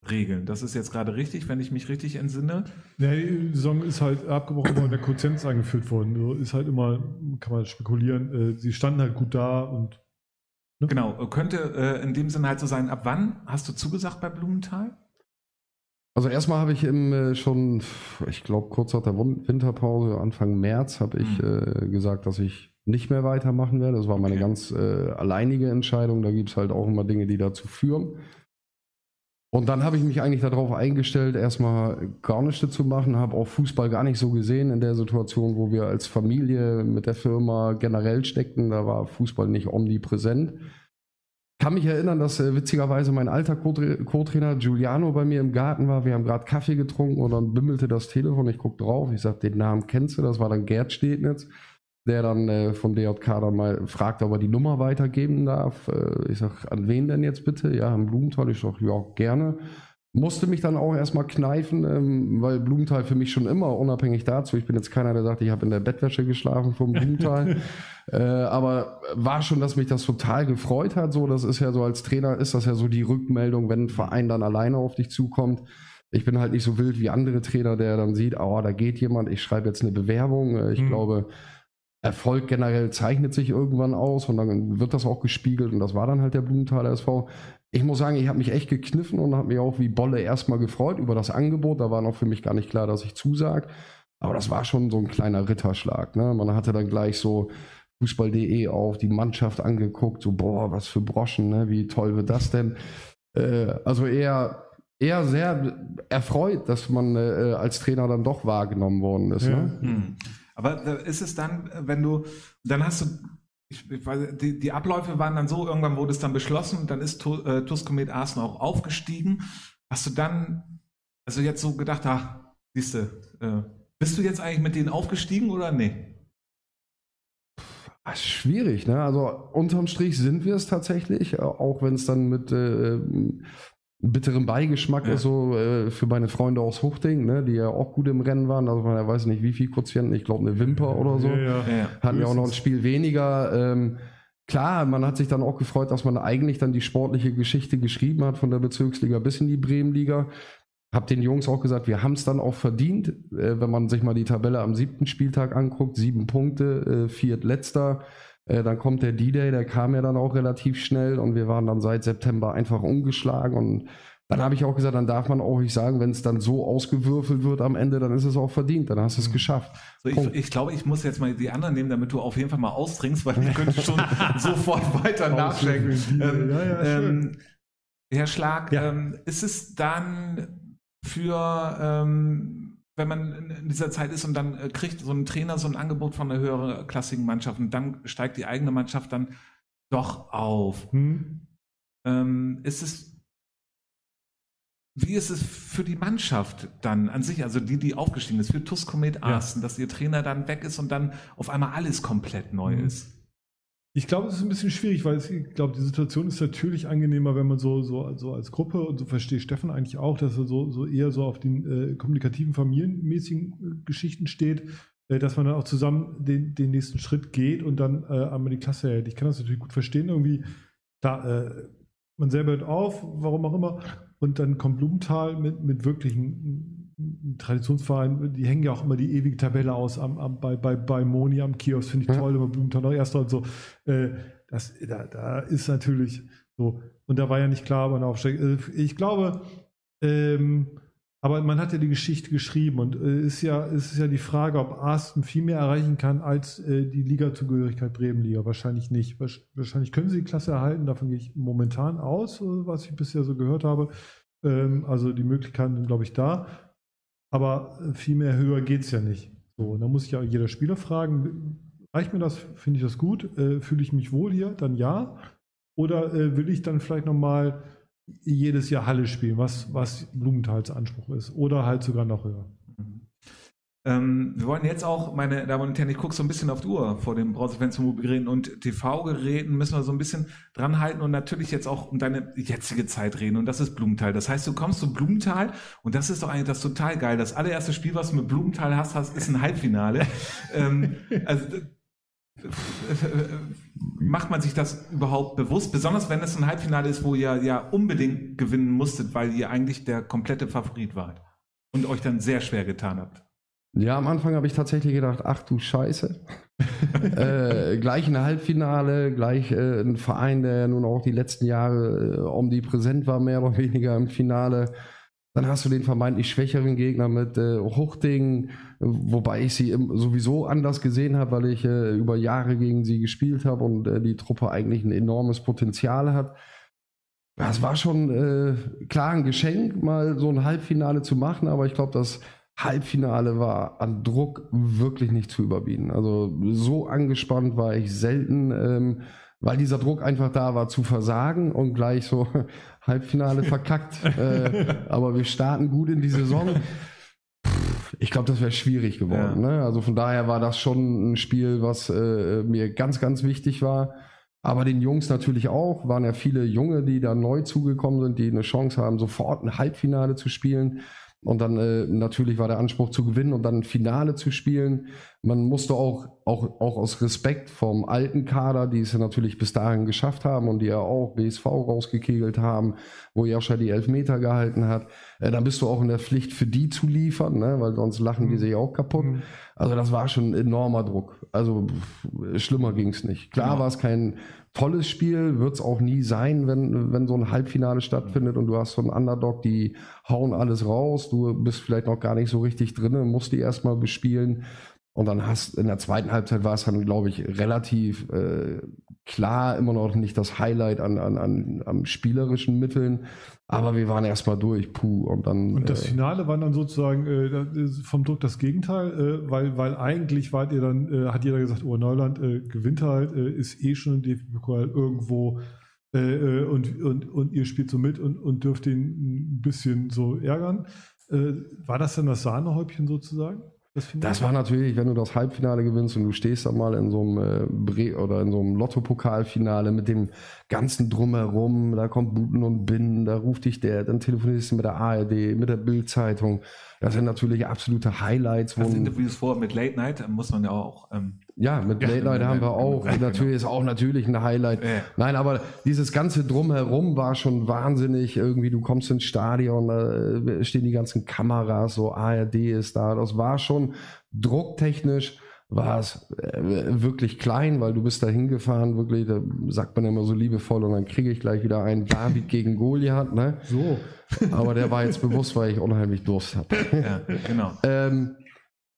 regeln. Das ist jetzt gerade richtig, wenn ich mich richtig entsinne. Ja, die Saison ist halt abgebrochen worden, der Quotient eingeführt worden. So ist halt immer, kann man spekulieren, äh, sie standen halt gut da und. Ne? Genau, könnte äh, in dem Sinne halt so sein, ab wann hast du zugesagt bei Blumenthal? Also erstmal habe ich im, äh, schon, ich glaube kurz nach der Winterpause, Anfang März, habe ich mhm. äh, gesagt, dass ich nicht mehr weitermachen werde. Das war meine okay. ganz äh, alleinige Entscheidung. Da gibt es halt auch immer Dinge, die dazu führen. Und dann habe ich mich eigentlich darauf eingestellt, erstmal gar nichts zu machen, habe auch Fußball gar nicht so gesehen in der Situation, wo wir als Familie mit der Firma generell steckten. Da war Fußball nicht omnipräsent. Kann mich erinnern, dass äh, witzigerweise mein alter Co-Trainer Giuliano bei mir im Garten war. Wir haben gerade Kaffee getrunken und dann bimmelte das Telefon. Ich gucke drauf. Ich sage, den Namen kennst du? Das war dann Gerd Stednitz der dann äh, vom DJK dann mal fragt, ob er die Nummer weitergeben darf. Äh, ich sag, an wen denn jetzt bitte? Ja, an Blumenthal. Ich sag, ja, gerne. Musste mich dann auch erstmal kneifen, ähm, weil Blumenthal für mich schon immer, unabhängig dazu, ich bin jetzt keiner, der sagt, ich habe in der Bettwäsche geschlafen vom Blumenthal, äh, aber war schon, dass mich das total gefreut hat. So, das ist ja so als Trainer, ist das ja so die Rückmeldung, wenn ein Verein dann alleine auf dich zukommt. Ich bin halt nicht so wild wie andere Trainer, der dann sieht, oh, da geht jemand, ich schreibe jetzt eine Bewerbung. Äh, ich mhm. glaube, Erfolg generell zeichnet sich irgendwann aus und dann wird das auch gespiegelt und das war dann halt der Blumenthaler SV. Ich muss sagen, ich habe mich echt gekniffen und habe mich auch wie Bolle erstmal gefreut über das Angebot. Da war noch für mich gar nicht klar, dass ich zusag. Aber das war schon so ein kleiner Ritterschlag. Ne? Man hatte dann gleich so Fußball.de auf die Mannschaft angeguckt, so boah, was für Broschen, ne? wie toll wird das denn? Äh, also eher eher sehr erfreut, dass man äh, als Trainer dann doch wahrgenommen worden ist. Ja. Ne? Hm. Aber ist es dann, wenn du, dann hast du, ich, ich weiß, die, die, Abläufe waren dann so, irgendwann wurde es dann beschlossen und dann ist äh, Tuskomet Arsenal auch aufgestiegen. Hast du dann, also jetzt so gedacht, ach, siehst du, äh, bist du jetzt eigentlich mit denen aufgestiegen oder nee? Ist schwierig, ne? Also unterm Strich sind wir es tatsächlich, auch wenn es dann mit äh, bitteren Beigeschmack ja. ist so äh, für meine Freunde aus Huchting, ne, die ja auch gut im Rennen waren. Also man weiß nicht, wie viel Quotienten, ich glaube eine Wimper oder so. Ja, ja. Hatten ja auch noch ein Spiel weniger. Ähm, klar, man hat sich dann auch gefreut, dass man eigentlich dann die sportliche Geschichte geschrieben hat von der Bezirksliga bis in die Bremenliga. Hab den Jungs auch gesagt, wir haben es dann auch verdient, äh, wenn man sich mal die Tabelle am siebten Spieltag anguckt, sieben Punkte, äh, viertletzter. letzter äh, dann kommt der D-Day, der kam ja dann auch relativ schnell und wir waren dann seit September einfach umgeschlagen und dann habe ich auch gesagt, dann darf man auch nicht sagen, wenn es dann so ausgewürfelt wird am Ende, dann ist es auch verdient, dann hast du es mhm. geschafft. So, ich, ich, glaube, ich muss jetzt mal die anderen nehmen, damit du auf jeden Fall mal austrinkst, weil ich könnte schon sofort weiter nachschenken. Ähm, ja, ja, ähm, Herr Schlag, ja. ähm, ist es dann für ähm, wenn man in dieser Zeit ist und dann äh, kriegt so ein Trainer so ein Angebot von einer höherklassigen Mannschaft und dann steigt die eigene Mannschaft dann doch auf. Hm. Ähm, ist es wie ist es für die Mannschaft dann an sich, also die, die aufgestiegen ist, für TUS Komet Arsten, ja. dass ihr Trainer dann weg ist und dann auf einmal alles komplett neu mhm. ist? Ich glaube, es ist ein bisschen schwierig, weil ich glaube, die Situation ist natürlich angenehmer, wenn man so, so, so als Gruppe, und so verstehe Stefan eigentlich auch, dass er so, so eher so auf den äh, kommunikativen, familienmäßigen äh, Geschichten steht, äh, dass man dann auch zusammen den, den nächsten Schritt geht und dann äh, einmal die Klasse hält. Ich kann das natürlich gut verstehen, irgendwie, da, äh, man selber hört auf, warum auch immer, und dann kommt Blumenthal mit, mit wirklichen Traditionsverein, die hängen ja auch immer die ewige Tabelle aus am, am, bei, bei, bei Moni am Kiosk, finde ich ja. toll, immer Blumenthal noch erster und so. Äh, das, da, da ist natürlich so, und da war ja nicht klar, wann aufsteigt. Äh, ich glaube, ähm, aber man hat ja die Geschichte geschrieben und äh, ist ja, ist ja die Frage, ob Arsten viel mehr erreichen kann als äh, die Ligazugehörigkeit Bremenliga. Wahrscheinlich nicht. Wahrscheinlich können sie die Klasse erhalten, davon gehe ich momentan aus, äh, was ich bisher so gehört habe. Ähm, also die Möglichkeiten sind, glaube ich, da. Aber viel mehr höher geht es ja nicht. So, da muss ich ja jeder Spieler fragen, reicht mir das, finde ich das gut, äh, fühle ich mich wohl hier, dann ja. Oder äh, will ich dann vielleicht nochmal jedes Jahr Halle spielen, was, was Blumenthals Anspruch ist. Oder halt sogar noch höher. Ähm, wir wollen jetzt auch, meine Damen und Herren, ich gucke so ein bisschen auf die Uhr vor dem Browserfenster-Mobilgeräten und TV-Geräten müssen wir so ein bisschen dranhalten und natürlich jetzt auch um deine jetzige Zeit reden und das ist Blumenthal. Das heißt, du kommst zu Blumenthal und das ist doch eigentlich das total geil. Das allererste Spiel, was du mit Blumenthal hast, hast ist ein Halbfinale. ähm, also, macht man sich das überhaupt bewusst? Besonders wenn es ein Halbfinale ist, wo ihr ja unbedingt gewinnen musstet, weil ihr eigentlich der komplette Favorit wart und euch dann sehr schwer getan habt. Ja, am Anfang habe ich tatsächlich gedacht, ach du Scheiße. äh, gleich ein Halbfinale, gleich äh, ein Verein, der nun auch die letzten Jahre äh, omnipräsent war, mehr oder weniger im Finale. Dann hast du den vermeintlich schwächeren Gegner mit äh, Huchting, wobei ich sie sowieso anders gesehen habe, weil ich äh, über Jahre gegen sie gespielt habe und äh, die Truppe eigentlich ein enormes Potenzial hat. Das war schon äh, klar ein Geschenk, mal so ein Halbfinale zu machen, aber ich glaube, dass Halbfinale war an Druck wirklich nicht zu überbieten. Also so angespannt war ich selten, ähm, weil dieser Druck einfach da war zu versagen und gleich so Halbfinale verkackt. äh, aber wir starten gut in die Saison. Ich glaube, das wäre schwierig geworden. Ja. Ne? Also von daher war das schon ein Spiel, was äh, mir ganz, ganz wichtig war. Aber den Jungs natürlich auch, waren ja viele Junge, die da neu zugekommen sind, die eine Chance haben, sofort ein Halbfinale zu spielen. Und dann äh, natürlich war der Anspruch zu gewinnen und dann Finale zu spielen. Man musste auch, auch, auch aus Respekt vom alten Kader, die es ja natürlich bis dahin geschafft haben und die ja auch BSV rausgekegelt haben, wo Joscha die Elfmeter gehalten hat, äh, dann bist du auch in der Pflicht für die zu liefern, ne? weil sonst lachen die mhm. sich auch kaputt. Mhm. Also das war schon ein enormer Druck. Also pff, schlimmer ging's nicht. Klar ja. war es kein tolles Spiel, wird es auch nie sein, wenn, wenn so ein Halbfinale stattfindet und du hast so einen Underdog, die hauen alles raus, du bist vielleicht noch gar nicht so richtig drin, musst die erstmal bespielen. Und dann hast in der zweiten Halbzeit war es dann, glaube ich, relativ äh, klar, immer noch nicht das Highlight an, an, an, an spielerischen Mitteln, aber wir waren erstmal durch, puh, und dann. Und das äh, Finale war dann sozusagen äh, vom Druck das Gegenteil, äh, weil, weil eigentlich wart ihr dann, äh, hat jeder gesagt, oh, Neuland äh, gewinnt halt, äh, ist eh schon im DFB-Pokal irgendwo äh, und, und, und ihr spielt so mit und, und dürft ihn ein bisschen so ärgern. Äh, war das dann das Sahnehäubchen sozusagen? Das, das war natürlich, wenn du das Halbfinale gewinnst und du stehst da mal in so einem äh, Bre oder in so einem Lotto-Pokalfinale mit dem ganzen Drumherum, da kommt Buten und Binnen, da ruft dich der, dann telefonierst du mit der ARD, mit der Bildzeitung. Das sind natürlich absolute Highlights. Das Interviews vor mit Late Night muss man ja auch. Ähm, ja, mit ja, Late Night haben wir auch. Right, natürlich genau. ist auch natürlich ein Highlight. Ja. Nein, aber dieses ganze Drumherum war schon wahnsinnig. Irgendwie, du kommst ins Stadion, da stehen die ganzen Kameras, so ARD ist da. Das war schon drucktechnisch war es äh, wirklich klein, weil du bist da hingefahren, wirklich, da sagt man immer so liebevoll und dann kriege ich gleich wieder einen David gegen Goliath, ne? So. Aber der war jetzt bewusst, weil ich unheimlich Durst hatte. Ja, genau. Ähm,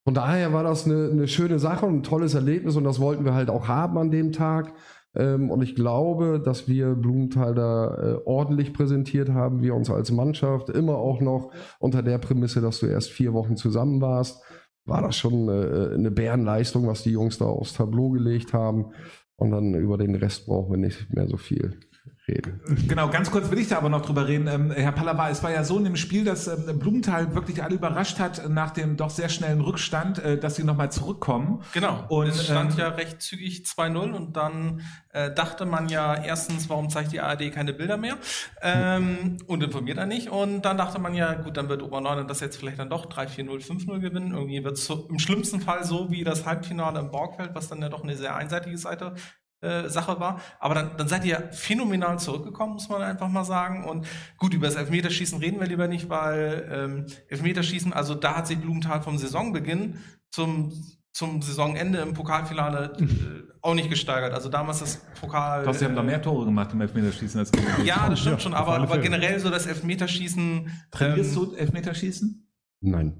von daher war das eine, eine schöne Sache und ein tolles Erlebnis und das wollten wir halt auch haben an dem Tag. Ähm, und ich glaube, dass wir Blumenthal da äh, ordentlich präsentiert haben, wir uns als Mannschaft, immer auch noch unter der Prämisse, dass du erst vier Wochen zusammen warst war das schon äh, eine Bärenleistung, was die Jungs da aufs Tableau gelegt haben. Und dann über den Rest brauchen wir nicht mehr so viel. Reden. Genau, ganz kurz will ich da aber noch drüber reden. Ähm, Herr Pallava, es war ja so in dem Spiel, dass ähm, Blumenthal wirklich alle überrascht hat nach dem doch sehr schnellen Rückstand, äh, dass sie nochmal zurückkommen. Genau. Und es stand ähm, ja recht zügig 2-0 und dann äh, dachte man ja erstens, warum zeigt die ARD keine Bilder mehr ähm, und informiert er nicht. Und dann dachte man ja, gut, dann wird Oberneuland das jetzt vielleicht dann doch 3-4-0, 5-0 gewinnen. Irgendwie wird es so, im schlimmsten Fall so wie das Halbfinale im Borgfeld, was dann ja doch eine sehr einseitige Seite äh, Sache war. Aber dann, dann seid ihr phänomenal zurückgekommen, muss man einfach mal sagen. Und gut, über das Elfmeterschießen reden wir lieber nicht, weil ähm, Elfmeterschießen, also da hat sich Blumenthal vom Saisonbeginn zum zum Saisonende im Pokalfinale äh, auch nicht gesteigert. Also damals das Pokal. Doch, sie haben da mehr Tore gemacht im Elfmeterschießen als Ja, das stimmt ja, schon, aber, aber generell so das Elfmeterschießen. Trainierst ähm, du Elfmeterschießen? Nein.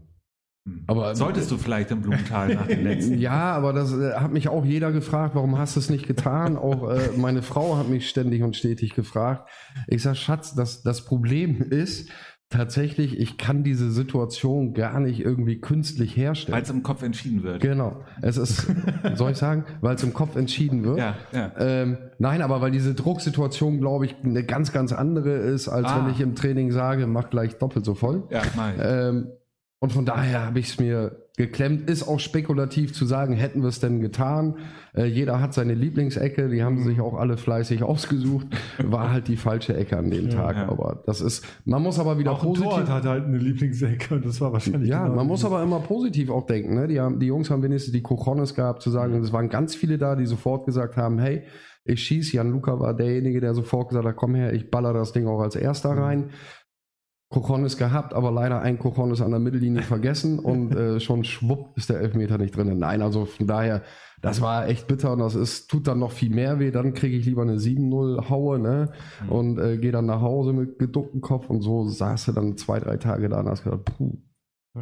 Hm. Aber solltest du vielleicht im Blumenthal nach dem letzten? Ja, aber das äh, hat mich auch jeder gefragt, warum hast du es nicht getan? auch äh, meine Frau hat mich ständig und stetig gefragt. Ich sag, Schatz, das, das Problem ist, tatsächlich, ich kann diese Situation gar nicht irgendwie künstlich herstellen. Weil es im Kopf entschieden wird. Genau. Es ist, soll ich sagen, weil es im Kopf entschieden wird. Ja, ja. Ähm, nein, aber weil diese Drucksituation, glaube ich, eine ganz, ganz andere ist, als ah. wenn ich im Training sage, mach gleich doppelt so voll. Ja, nein. Ähm, und von daher habe ich es mir geklemmt. Ist auch spekulativ zu sagen, hätten wir es denn getan. Äh, jeder hat seine Lieblingsecke, die haben mhm. sich auch alle fleißig ausgesucht. War halt die falsche Ecke an dem ja, Tag. Ja. Aber das ist, man muss aber wieder auch positiv. Ein hat halt eine Lieblingsecke und das war wahrscheinlich. Ja, genau man muss aber immer positiv auch denken. Ne? Die, haben, die Jungs haben wenigstens die Cojones gehabt, zu sagen, es waren ganz viele da, die sofort gesagt haben, hey, ich schieße. Jan Luca war derjenige, der sofort gesagt hat, komm her, ich baller das Ding auch als erster mhm. rein. Kochonis gehabt, aber leider ein Kochonis an der Mittellinie vergessen und äh, schon schwupp ist der Elfmeter nicht drin. Nein, also von daher, das war echt bitter und das ist, tut dann noch viel mehr weh. Dann kriege ich lieber eine 7-0 Haue ne? Mhm. und äh, gehe dann nach Hause mit geducktem Kopf und so saß er dann zwei, drei Tage da und hast gedacht, puh.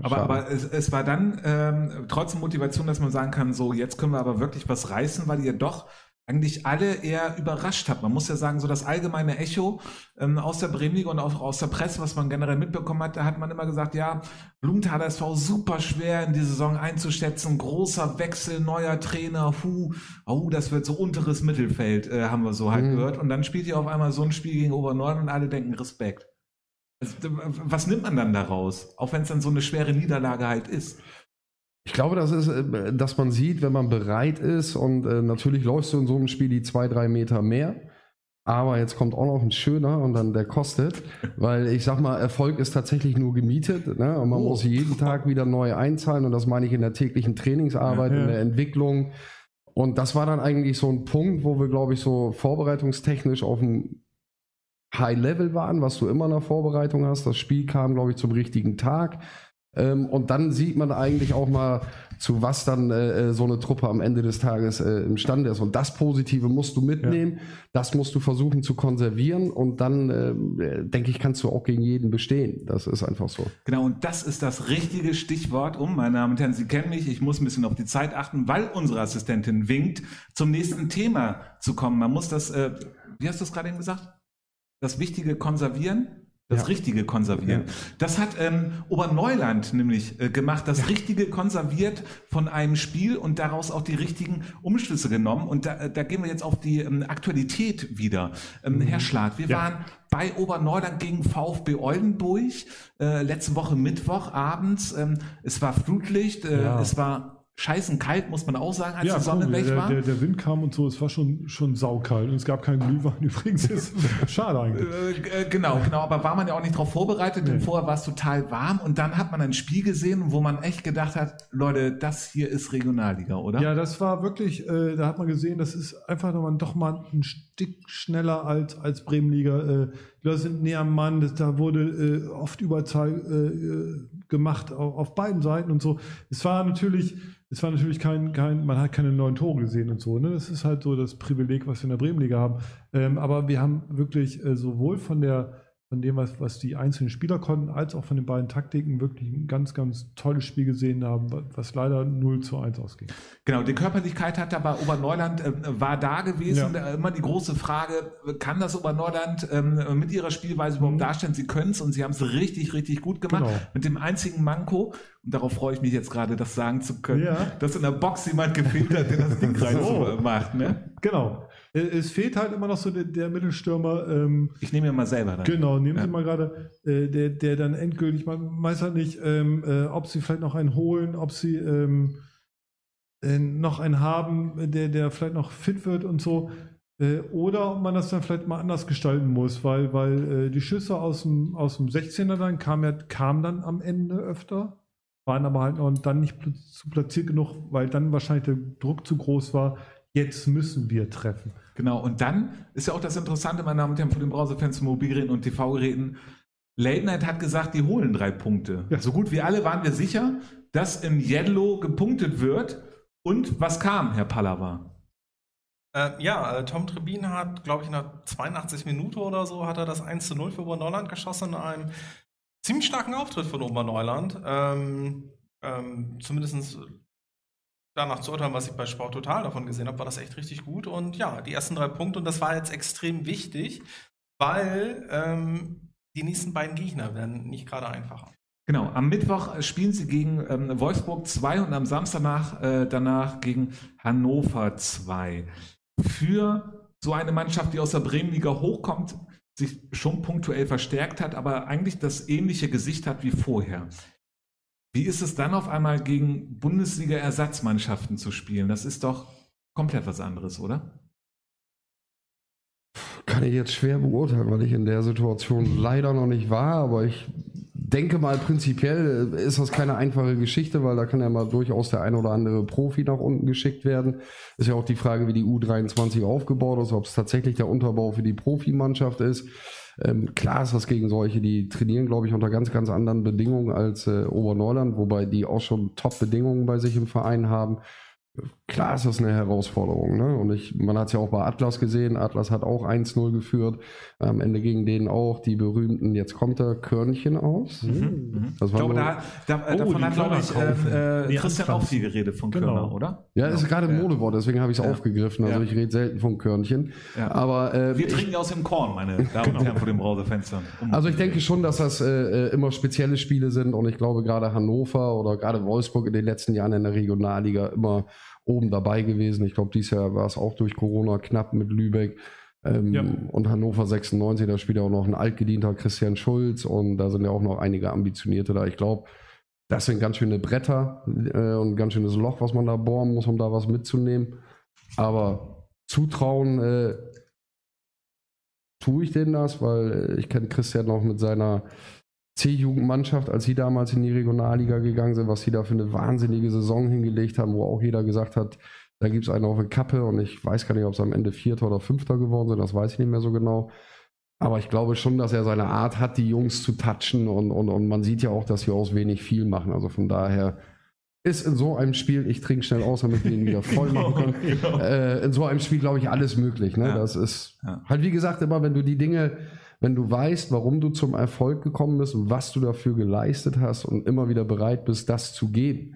Aber, aber es, es war dann ähm, trotzdem Motivation, dass man sagen kann, so jetzt können wir aber wirklich was reißen, weil ihr doch eigentlich alle eher überrascht hat. Man muss ja sagen, so das allgemeine Echo ähm, aus der Bremenliga und auch aus der Presse, was man generell mitbekommen hat, da hat man immer gesagt, ja, Blumenthal SV super schwer in die Saison einzuschätzen, großer Wechsel, neuer Trainer, hu, oh, das wird so unteres Mittelfeld, äh, haben wir so halt mhm. gehört. Und dann spielt ihr auf einmal so ein Spiel gegen Obernorden und alle denken Respekt. Also, was nimmt man dann daraus? Auch wenn es dann so eine schwere Niederlage halt ist. Ich glaube, das ist, äh, dass man sieht, wenn man bereit ist und äh, natürlich läufst du in so einem Spiel die zwei, drei Meter mehr. Aber jetzt kommt auch noch ein schöner und dann der kostet, weil ich sag mal, Erfolg ist tatsächlich nur gemietet ne? und man oh. muss jeden Tag wieder neu einzahlen und das meine ich in der täglichen Trainingsarbeit, ja, ja. in der Entwicklung. Und das war dann eigentlich so ein Punkt, wo wir, glaube ich, so vorbereitungstechnisch auf einem High Level waren, was du immer in der Vorbereitung hast. Das Spiel kam, glaube ich, zum richtigen Tag. Ähm, und dann sieht man eigentlich auch mal, zu was dann äh, äh, so eine Truppe am Ende des Tages äh, imstande ist. Und das Positive musst du mitnehmen, ja. das musst du versuchen zu konservieren und dann, äh, denke ich, kannst du auch gegen jeden bestehen. Das ist einfach so. Genau, und das ist das richtige Stichwort, um, meine Damen und Herren, Sie kennen mich, ich muss ein bisschen auf die Zeit achten, weil unsere Assistentin winkt, zum nächsten Thema zu kommen. Man muss das, äh, wie hast du es gerade eben gesagt? Das Wichtige konservieren? Das ja. Richtige konservieren. Ja. Das hat ähm, Oberneuland nämlich äh, gemacht, das ja. Richtige konserviert von einem Spiel und daraus auch die richtigen Umschlüsse genommen. Und da, äh, da gehen wir jetzt auf die ähm, Aktualität wieder. Ähm, mhm. Herr Schlag, wir waren bei Oberneuland gegen VfB Oldenburg äh, letzte Woche Mittwoch abends. Ähm, es war Flutlicht, äh, es war scheißen kalt, muss man auch sagen, als ja, die Sonne cool. weg der, war. Der, der, Wind kam und so, es war schon, schon saukalt und es gab keinen Glühwein übrigens. Ist schade eigentlich. Äh, äh, genau, genau, aber war man ja auch nicht darauf vorbereitet, nee. denn vorher war es total warm und dann hat man ein Spiel gesehen, wo man echt gedacht hat, Leute, das hier ist Regionalliga, oder? Ja, das war wirklich, äh, da hat man gesehen, das ist einfach nochmal, doch mal ein Stück schneller als, als Bremenliga. Äh, die Leute sind näher am Mann, das, da wurde äh, oft Überzahl äh, gemacht auf, auf beiden Seiten und so. Es war natürlich es war natürlich kein, kein, man hat keine neuen Tore gesehen und so. Ne? Das ist halt so das Privileg, was wir in der Bremenliga haben. Ähm, aber wir haben wirklich äh, sowohl von der von dem, was, was die einzelnen Spieler konnten, als auch von den beiden Taktiken wirklich ein ganz, ganz tolles Spiel gesehen haben, was leider 0 zu 1 ausging. Genau, die Körperlichkeit hat da bei Oberneuland äh, war da gewesen. Ja. Immer die große Frage, kann das Oberneuland ähm, mit ihrer Spielweise überhaupt mhm. darstellen? Sie können es und sie haben es richtig, richtig gut gemacht. Genau. Mit dem einzigen Manko, und darauf freue ich mich jetzt gerade, das sagen zu können, ja. dass in der Box jemand gefehlt hat, der das Ding rein so. macht. Ne? Genau. Äh, es fehlt halt immer noch so der, der Mittelstürmer. Ähm, ich nehme mir mal selber dann. Genau, nehmen ja. Sie mal gerade, äh, der, der dann endgültig, man weiß halt nicht, ähm, äh, ob sie vielleicht noch einen holen, ob sie ähm, äh, noch einen haben, der, der vielleicht noch fit wird und so. Äh, oder ob man das dann vielleicht mal anders gestalten muss, weil, weil äh, die Schüsse aus dem, aus dem 16er dann kamen ja, kam dann am Ende öfter, waren aber halt noch dann nicht zu platziert genug, weil dann wahrscheinlich der Druck zu groß war. Jetzt müssen wir treffen. Genau, und dann ist ja auch das Interessante, meine Damen und Herren, von den Browserfans, Mobilgeräten und TV-Geräten. Late Night hat gesagt, die holen drei Punkte. Ja. So gut wie alle waren wir sicher, dass im Yellow gepunktet wird. Und was kam, Herr Pallava? Äh, ja, äh, Tom Trebin hat, glaube ich, nach 82 Minuten oder so hat er das 1 zu 0 für Oberneuland geschossen in einem ziemlich starken Auftritt von Oberneuland. Ähm, ähm, zumindest danach zu urteilen, was ich bei Sport Total davon gesehen habe, war das echt richtig gut. Und ja, die ersten drei Punkte, und das war jetzt extrem wichtig, weil ähm, die nächsten beiden Gegner werden nicht gerade einfacher. Genau, am Mittwoch spielen sie gegen ähm, Wolfsburg 2 und am Samstag nach, äh, danach gegen Hannover 2 für so eine Mannschaft, die aus der Bremenliga hochkommt, sich schon punktuell verstärkt hat, aber eigentlich das ähnliche Gesicht hat wie vorher. Wie ist es dann auf einmal gegen Bundesliga-Ersatzmannschaften zu spielen? Das ist doch komplett was anderes, oder? Kann ich jetzt schwer beurteilen, weil ich in der Situation leider noch nicht war, aber ich denke mal, prinzipiell ist das keine einfache Geschichte, weil da kann ja mal durchaus der ein oder andere Profi nach unten geschickt werden. Ist ja auch die Frage, wie die U23 aufgebaut ist, ob es tatsächlich der Unterbau für die Profimannschaft ist. Ähm, klar ist das gegen solche, die trainieren, glaube ich, unter ganz, ganz anderen Bedingungen als äh, Oberneuland, wobei die auch schon Top-Bedingungen bei sich im Verein haben. Klar ist das eine Herausforderung. Ne? Und ich, man hat es ja auch bei Atlas gesehen. Atlas hat auch 1-0 geführt. Am Ende gegen denen auch die berühmten, jetzt kommt der Körnchen aus. Mhm. mhm. Das war ich glaube, da, da, oh, davon hat, glaube ich, äh, äh, Christian auch viel geredet von genau. Körner, oder? Ja, genau. ist gerade ein Modewort, deswegen habe ich es ja. aufgegriffen. Also ja. ich rede selten von Körnchen. Ja. Aber, äh, Wir trinken aus dem Korn, meine Damen und Herren, vor dem Browserfenstern. Um also ich denke schon, dass das äh, immer spezielle Spiele sind und ich glaube gerade Hannover oder gerade Wolfsburg in den letzten Jahren in der Regionalliga immer oben dabei gewesen. Ich glaube, dieses Jahr war es auch durch Corona knapp mit Lübeck. Ähm, ja. Und Hannover 96, da spielt ja auch noch ein altgedienter Christian Schulz und da sind ja auch noch einige Ambitionierte da. Ich glaube, das sind ganz schöne Bretter äh, und ein ganz schönes Loch, was man da bohren muss, um da was mitzunehmen. Aber zutrauen äh, tue ich denen das, weil ich kenne Christian noch mit seiner C-Jugendmannschaft, als sie damals in die Regionalliga gegangen sind, was sie da für eine wahnsinnige Saison hingelegt haben, wo auch jeder gesagt hat, da gibt es einen auf der Kappe und ich weiß gar nicht, ob es am Ende Vierter oder Fünfter geworden sind, das weiß ich nicht mehr so genau. Aber ich glaube schon, dass er seine Art hat, die Jungs zu touchen und, und, und man sieht ja auch, dass sie aus wenig viel machen. Also von daher ist in so einem Spiel, ich trinke schnell aus, damit wir ihn wieder voll genau, machen können, genau. äh, in so einem Spiel, glaube ich, alles möglich. Ne? Ja. Das ist ja. halt, wie gesagt, immer, wenn du die Dinge wenn du weißt, warum du zum Erfolg gekommen bist und was du dafür geleistet hast und immer wieder bereit bist, das zu geben,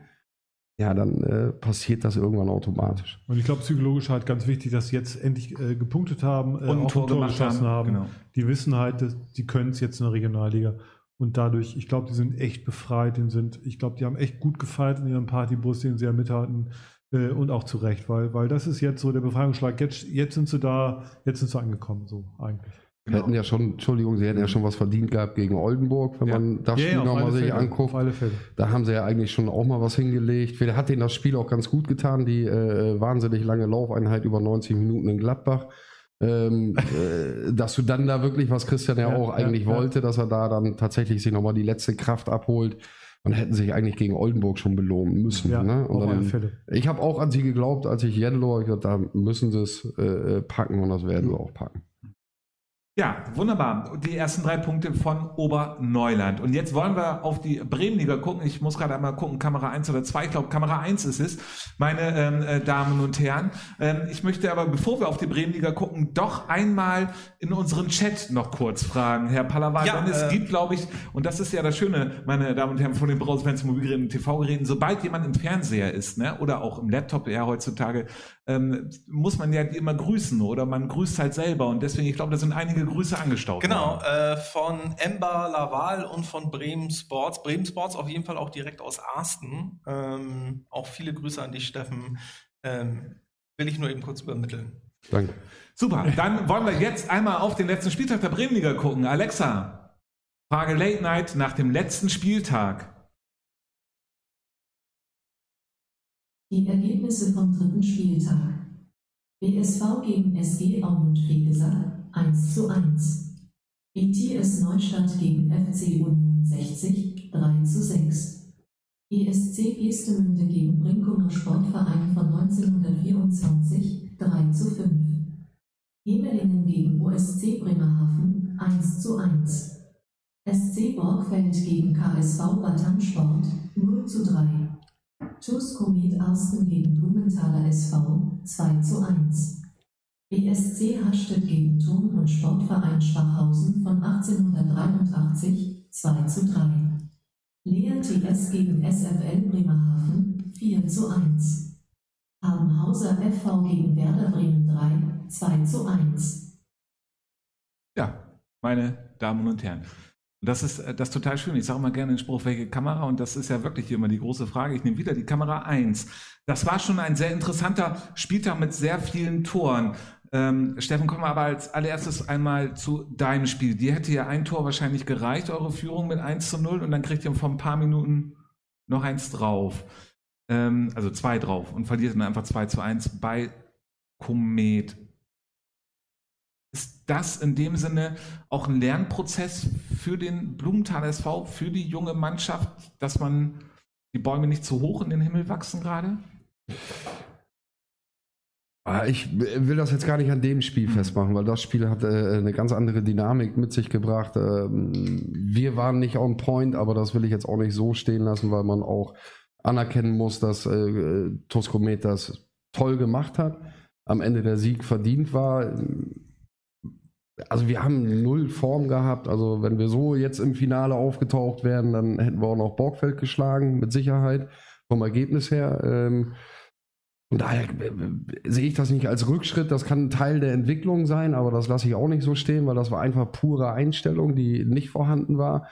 ja, dann äh, passiert das irgendwann automatisch. Und ich glaube, psychologisch halt ganz wichtig, dass sie jetzt endlich äh, gepunktet haben äh, und ein Tor, geschossen haben. Genau. Die wissen halt, dass, die können es jetzt in der Regionalliga. Und dadurch, ich glaube, die sind echt befreit. Die sind, ich glaube, die haben echt gut gefeiert in ihrem Partybus, den sie ja mit hatten. Äh, und auch zu Recht, weil, weil das ist jetzt so der Befreiungsschlag. Jetzt, jetzt sind sie da, jetzt sind sie angekommen, so eigentlich. Genau. hätten ja schon, Entschuldigung, sie hätten ja schon was verdient gehabt gegen Oldenburg, wenn ja. man das ja, Spiel ja, nochmal sich anguckt. Auf alle Fälle. Da haben sie ja eigentlich schon auch mal was hingelegt. Vielleicht hat denen das Spiel auch ganz gut getan, die äh, wahnsinnig lange Laufeinheit über 90 Minuten in Gladbach. ähm, äh, dass du dann da wirklich, was Christian ja, auch eigentlich wollte, dass er da dann tatsächlich sich nochmal die letzte Kraft abholt und hätten sich eigentlich gegen Oldenburg schon belohnen müssen. Ja, ne? dann, ich habe auch an sie geglaubt, als ich Jedlo, ich gesagt, da müssen sie es äh, packen und das werden sie auch packen. Ja, wunderbar. Die ersten drei Punkte von Oberneuland. Und jetzt wollen wir auf die Bremenliga gucken. Ich muss gerade einmal gucken, Kamera 1 oder 2. Ich glaube, Kamera 1 ist es, meine ähm, äh, Damen und Herren. Ähm, ich möchte aber, bevor wir auf die Bremenliga gucken, doch einmal in unseren Chat noch kurz fragen, Herr Palawan. Ja, es äh, gibt, glaube ich, und das ist ja das Schöne, meine Damen und Herren, von den Browserfans, Mobilgeräten und TV-Geräten, sobald jemand im Fernseher ist, ne, oder auch im Laptop, ja heutzutage, ähm, muss man ja immer grüßen oder man grüßt halt selber. Und deswegen, ich glaube, da sind einige Grüße angestaut. Genau, äh, von Ember Laval und von Bremen Sports. Bremen Sports auf jeden Fall auch direkt aus Arsten. Ähm, auch viele Grüße an dich, Steffen. Ähm, will ich nur eben kurz übermitteln. Danke. Super, dann wollen wir jetzt einmal auf den letzten Spieltag der Bremenliga gucken. Alexa, Frage Late Night nach dem letzten Spieltag. Die Ergebnisse vom dritten Spieltag. BSV gegen SG Aumund Fegesack 1 zu 1. BTS Neustadt gegen FC Union 60 3 zu 6. ESC Gestemünde gegen Brinkumer Sportverein von 1924 3 zu 5. Hemelingen gegen OSC Bremerhaven 1 zu 1. SC Borgfeld gegen KSV Batansport 0 zu 3. TuS Komet Arsten gegen Blumenthaler SV 2 zu 1. BSC Hastedt gegen Turn- und Sportverein Schwachhausen von 1883 2 zu 3. Lea TS gegen SFL Bremerhaven 4 zu 1. Armhauser FV gegen Werder Bremen 3 2 zu 1. Ja, meine Damen und Herren. Das ist äh, das ist total schön. Ich sage immer gerne den Spruch, welche Kamera? Und das ist ja wirklich immer die große Frage. Ich nehme wieder die Kamera 1. Das war schon ein sehr interessanter Spieltag mit sehr vielen Toren. Ähm, Steffen, kommen wir aber als allererstes einmal zu deinem Spiel. Dir hätte ja ein Tor wahrscheinlich gereicht, eure Führung mit 1 zu 0 und dann kriegt ihr vor ein paar Minuten noch eins drauf. Ähm, also zwei drauf und verliert dann einfach 2 zu 1 bei Komet ist das in dem Sinne auch ein Lernprozess für den Blumenthal SV, für die junge Mannschaft, dass man die Bäume nicht zu hoch in den Himmel wachsen gerade? Ah, ich will das jetzt gar nicht an dem Spiel mhm. festmachen, weil das Spiel hat äh, eine ganz andere Dynamik mit sich gebracht. Ähm, wir waren nicht on point, aber das will ich jetzt auch nicht so stehen lassen, weil man auch anerkennen muss, dass äh, Toskomet das toll gemacht hat. Am Ende der Sieg verdient war also wir haben null Form gehabt. Also wenn wir so jetzt im Finale aufgetaucht wären, dann hätten wir auch noch Borgfeld geschlagen, mit Sicherheit, vom Ergebnis her. Ähm, und daher äh, sehe ich das nicht als Rückschritt. Das kann ein Teil der Entwicklung sein, aber das lasse ich auch nicht so stehen, weil das war einfach pure Einstellung, die nicht vorhanden war.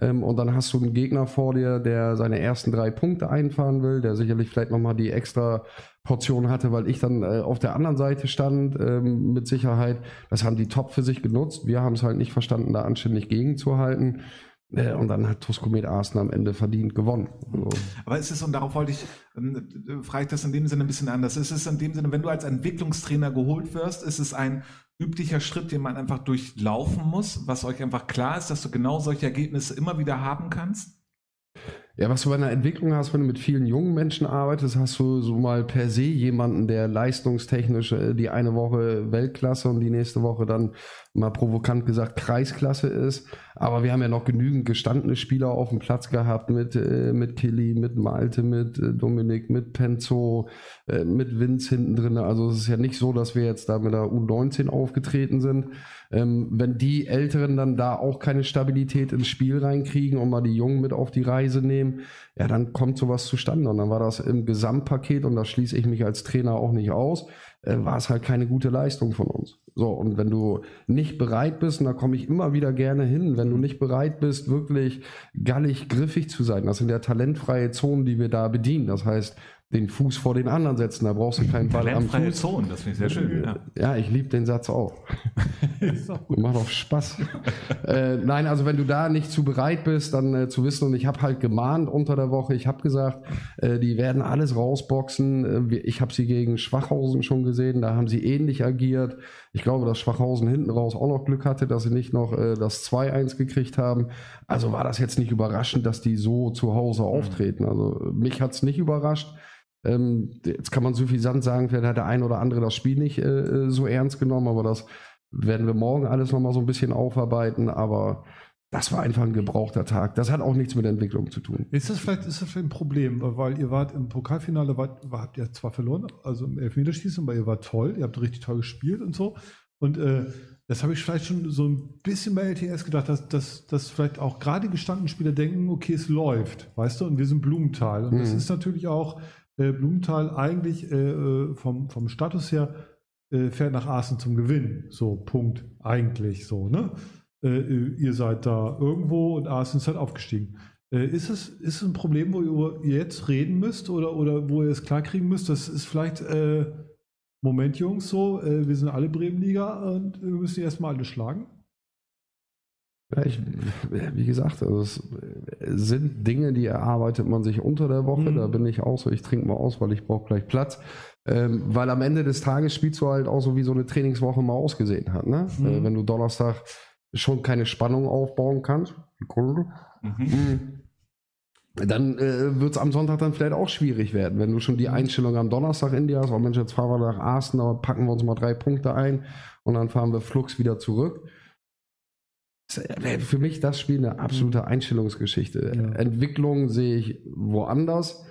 Ähm, und dann hast du einen Gegner vor dir, der seine ersten drei Punkte einfahren will, der sicherlich vielleicht nochmal die extra Portion hatte, weil ich dann äh, auf der anderen Seite stand, ähm, mit Sicherheit. Das haben die top für sich genutzt. Wir haben es halt nicht verstanden, da anständig gegenzuhalten. Äh, und dann hat Tuskomet Arsen am Ende verdient gewonnen. Also. Aber ist es, und darauf wollte ich, äh, frage ich das in dem Sinne ein bisschen anders, ist es in dem Sinne, wenn du als Entwicklungstrainer geholt wirst, ist es ein üblicher Schritt, den man einfach durchlaufen muss, was euch einfach klar ist, dass du genau solche Ergebnisse immer wieder haben kannst? Ja, was du bei einer Entwicklung hast, wenn du mit vielen jungen Menschen arbeitest, hast du so mal per se jemanden, der leistungstechnisch äh, die eine Woche Weltklasse und die nächste Woche dann mal provokant gesagt Kreisklasse ist. Aber wir haben ja noch genügend gestandene Spieler auf dem Platz gehabt mit, äh, mit Killy, mit Malte, mit äh, Dominik, mit Penzo, mit Vince hinten drin. Also es ist ja nicht so, dass wir jetzt da mit der U19 aufgetreten sind. Ähm, wenn die Älteren dann da auch keine Stabilität ins Spiel reinkriegen und mal die Jungen mit auf die Reise nehmen, ja, dann kommt sowas zustande. Und dann war das im Gesamtpaket, und da schließe ich mich als Trainer auch nicht aus, äh, war es halt keine gute Leistung von uns. So, und wenn du nicht bereit bist, und da komme ich immer wieder gerne hin, wenn du nicht bereit bist, wirklich gallig griffig zu sein, das sind ja talentfreie Zonen, die wir da bedienen. Das heißt, den Fuß vor den anderen setzen. Da brauchst du keinen Ball am Fuß. Zone, das finde ich sehr schön. Ja, ja ich liebe den Satz auch. Macht auch Spaß. äh, nein, also wenn du da nicht zu bereit bist, dann äh, zu wissen, und ich habe halt gemahnt unter der Woche, ich habe gesagt, äh, die werden alles rausboxen. Äh, ich habe sie gegen Schwachhausen schon gesehen, da haben sie ähnlich agiert. Ich glaube, dass Schwachhausen hinten raus auch noch Glück hatte, dass sie nicht noch äh, das 2-1 gekriegt haben. Also war das jetzt nicht überraschend, dass die so zu Hause auftreten. Also mich hat es nicht überrascht. Ähm, jetzt kann man suffisant sagen, vielleicht hat der ein oder andere das Spiel nicht äh, so ernst genommen, aber das werden wir morgen alles nochmal so ein bisschen aufarbeiten. Aber das war einfach ein gebrauchter Tag. Das hat auch nichts mit der Entwicklung zu tun. Ist das vielleicht, ist das vielleicht ein Problem, weil ihr wart im Pokalfinale, wart, habt ihr zwar verloren, also im Elfmeterschießen, aber ihr wart toll, ihr habt richtig toll gespielt und so. Und äh, das habe ich vielleicht schon so ein bisschen bei LTS gedacht, dass, dass, dass vielleicht auch gerade gestandene Spieler denken, okay, es läuft, weißt du, und wir sind Blumenthal. Und mhm. das ist natürlich auch äh, Blumenthal eigentlich äh, äh, vom, vom Status her äh, fährt nach Aßen zum Gewinn. So, Punkt. Eigentlich so, ne? Äh, äh, ihr seid da irgendwo und Aßen ist halt aufgestiegen. ist, es, ist es ein Problem, wo ihr jetzt reden müsst oder, oder wo ihr es klarkriegen müsst? Das ist vielleicht Moment, Jungs, so, wir sind alle Bremenliga und wir müssen erstmal alle schlagen? Ja, ich, wie gesagt, also es sind Dinge, die erarbeitet man sich unter der Woche. Mhm. Da bin ich auch so, ich trinke mal aus, weil ich brauche gleich Platz. Ähm, weil am Ende des Tages spielst du halt auch so, wie so eine Trainingswoche mal ausgesehen hat. Ne? Mhm. Äh, wenn du Donnerstag schon keine Spannung aufbauen kannst, mhm. mhm. dann äh, wird es am Sonntag dann vielleicht auch schwierig werden. Wenn du schon die mhm. Einstellung am Donnerstag in dir hast, oh Mensch, jetzt fahren wir nach Arsten, aber packen wir uns mal drei Punkte ein und dann fahren wir flugs wieder zurück für mich das Spiel eine absolute Einstellungsgeschichte. Ja. Entwicklung sehe ich woanders.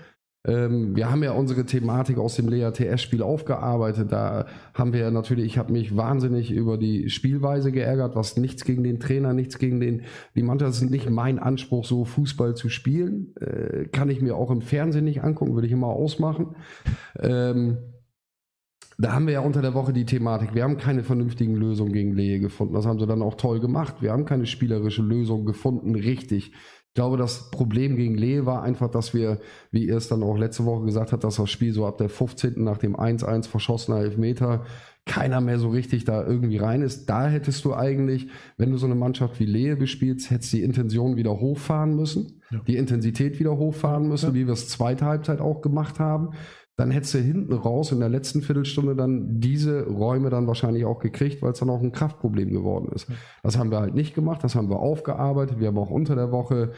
Ähm, wir haben ja unsere Thematik aus dem Lea TS-Spiel aufgearbeitet. Da haben wir natürlich, ich habe mich wahnsinnig über die Spielweise geärgert, was nichts gegen den Trainer, nichts gegen den, die Mannschaft. Das ist nicht mein Anspruch, so Fußball zu spielen. Äh, kann ich mir auch im Fernsehen nicht angucken, würde ich immer ausmachen. Ähm, da haben wir ja unter der Woche die Thematik, wir haben keine vernünftigen Lösungen gegen Lehe gefunden. Das haben sie dann auch toll gemacht. Wir haben keine spielerische Lösung gefunden, richtig. Ich glaube, das Problem gegen Lehe war einfach, dass wir, wie ihr es dann auch letzte Woche gesagt habt, dass das Spiel so ab der 15. nach dem 1-1 verschossener Elfmeter keiner mehr so richtig da irgendwie rein ist. Da hättest du eigentlich, wenn du so eine Mannschaft wie Lehe bespielst, hättest die Intention wieder hochfahren müssen, ja. die Intensität wieder hochfahren müssen, ja. wie wir es zweite Halbzeit auch gemacht haben dann hättest du hinten raus in der letzten Viertelstunde dann diese Räume dann wahrscheinlich auch gekriegt, weil es dann auch ein Kraftproblem geworden ist. Das haben wir halt nicht gemacht, das haben wir aufgearbeitet. Wir haben auch unter der Woche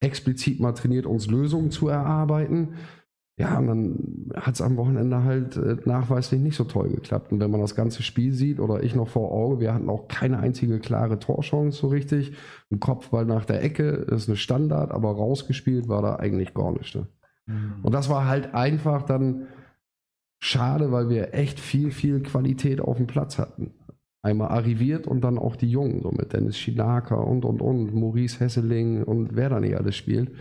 explizit mal trainiert, uns Lösungen zu erarbeiten. Ja, und dann hat es am Wochenende halt äh, nachweislich nicht so toll geklappt. Und wenn man das ganze Spiel sieht, oder ich noch vor Auge, wir hatten auch keine einzige klare Torchance so richtig. Ein Kopfball nach der Ecke ist eine Standard, aber rausgespielt war da eigentlich gar nichts. Ne? Mhm. Und das war halt einfach dann schade, weil wir echt viel, viel Qualität auf dem Platz hatten. Einmal arriviert und dann auch die Jungen, so mit Dennis Schinaka und, und, und, Maurice Hesseling und wer da nicht alles spielt.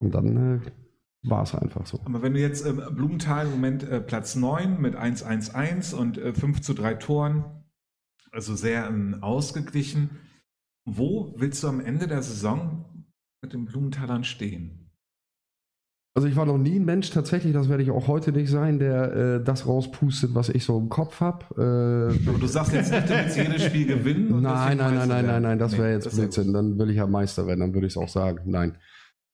Und dann äh, war es einfach so. Aber wenn du jetzt äh, Blumenthal im Moment äh, Platz 9 mit 1-1-1 und äh, 5 zu 3 Toren, also sehr ähm, ausgeglichen, wo willst du am Ende der Saison mit den Blumenthalern stehen? Also ich war noch nie ein Mensch tatsächlich, das werde ich auch heute nicht sein, der äh, das rauspustet, was ich so im Kopf habe. Äh, Aber du sagst jetzt nicht, du willst jedes Spiel gewinnen? Nein, nein, nein, nein, nein, nein, das wäre jetzt Blödsinn. Dann will ich ja Meister werden, dann würde ich es auch sagen. Nein.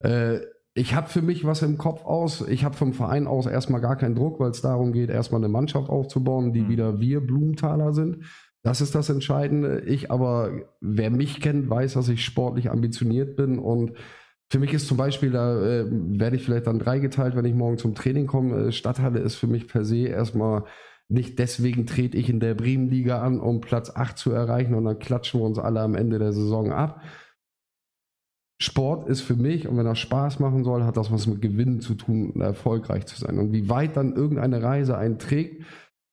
Äh, ich habe für mich was im Kopf aus. Ich habe vom Verein aus erstmal gar keinen Druck, weil es darum geht, erstmal eine Mannschaft aufzubauen, die mhm. wieder wir Blumenthaler sind. Das ist das Entscheidende. Ich aber, wer mich kennt, weiß, dass ich sportlich ambitioniert bin und für mich ist zum Beispiel, da äh, werde ich vielleicht dann dreigeteilt, wenn ich morgen zum Training komme. Äh, Stadthalle ist für mich per se erstmal nicht deswegen trete ich in der Bremenliga an, um Platz 8 zu erreichen und dann klatschen wir uns alle am Ende der Saison ab. Sport ist für mich, und wenn er Spaß machen soll, hat das was mit Gewinnen zu tun, erfolgreich zu sein. Und wie weit dann irgendeine Reise einen trägt,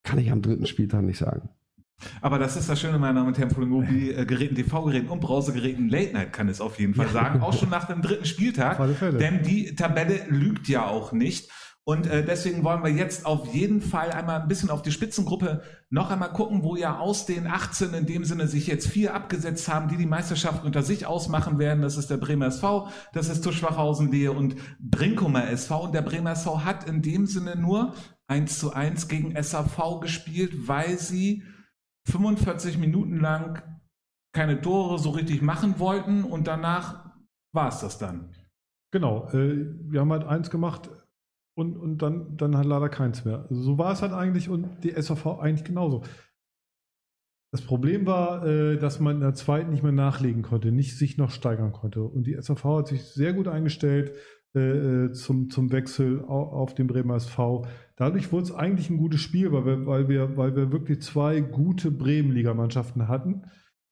kann ich am dritten Spieltag nicht sagen. Aber das ist das Schöne, meine Damen und Herren, von den Mobilgeräten, TV-Geräten und Browsergeräten. Late Night kann es auf jeden Fall sagen. Auch schon nach dem dritten Spieltag. Denn die Tabelle lügt ja auch nicht. Und äh, deswegen wollen wir jetzt auf jeden Fall einmal ein bisschen auf die Spitzengruppe noch einmal gucken, wo ja aus den 18 in dem Sinne sich jetzt vier abgesetzt haben, die die Meisterschaft unter sich ausmachen werden. Das ist der Bremer SV, das ist Tuschwachhausen Lehe und Brinkumer SV. Und der Bremer SV hat in dem Sinne nur 1 zu 1 gegen SAV gespielt, weil sie 45 Minuten lang keine Tore so richtig machen wollten und danach war es das dann. Genau, äh, wir haben halt eins gemacht und, und dann, dann halt leider keins mehr. Also so war es halt eigentlich und die SVV eigentlich genauso. Das Problem war, äh, dass man in der zweiten nicht mehr nachlegen konnte, nicht sich noch steigern konnte. Und die SVV hat sich sehr gut eingestellt zum, zum Wechsel auf, auf den Bremer SV. Dadurch wurde es eigentlich ein gutes Spiel, weil wir, weil wir, weil wir wirklich zwei gute Bremen-Ligamannschaften hatten.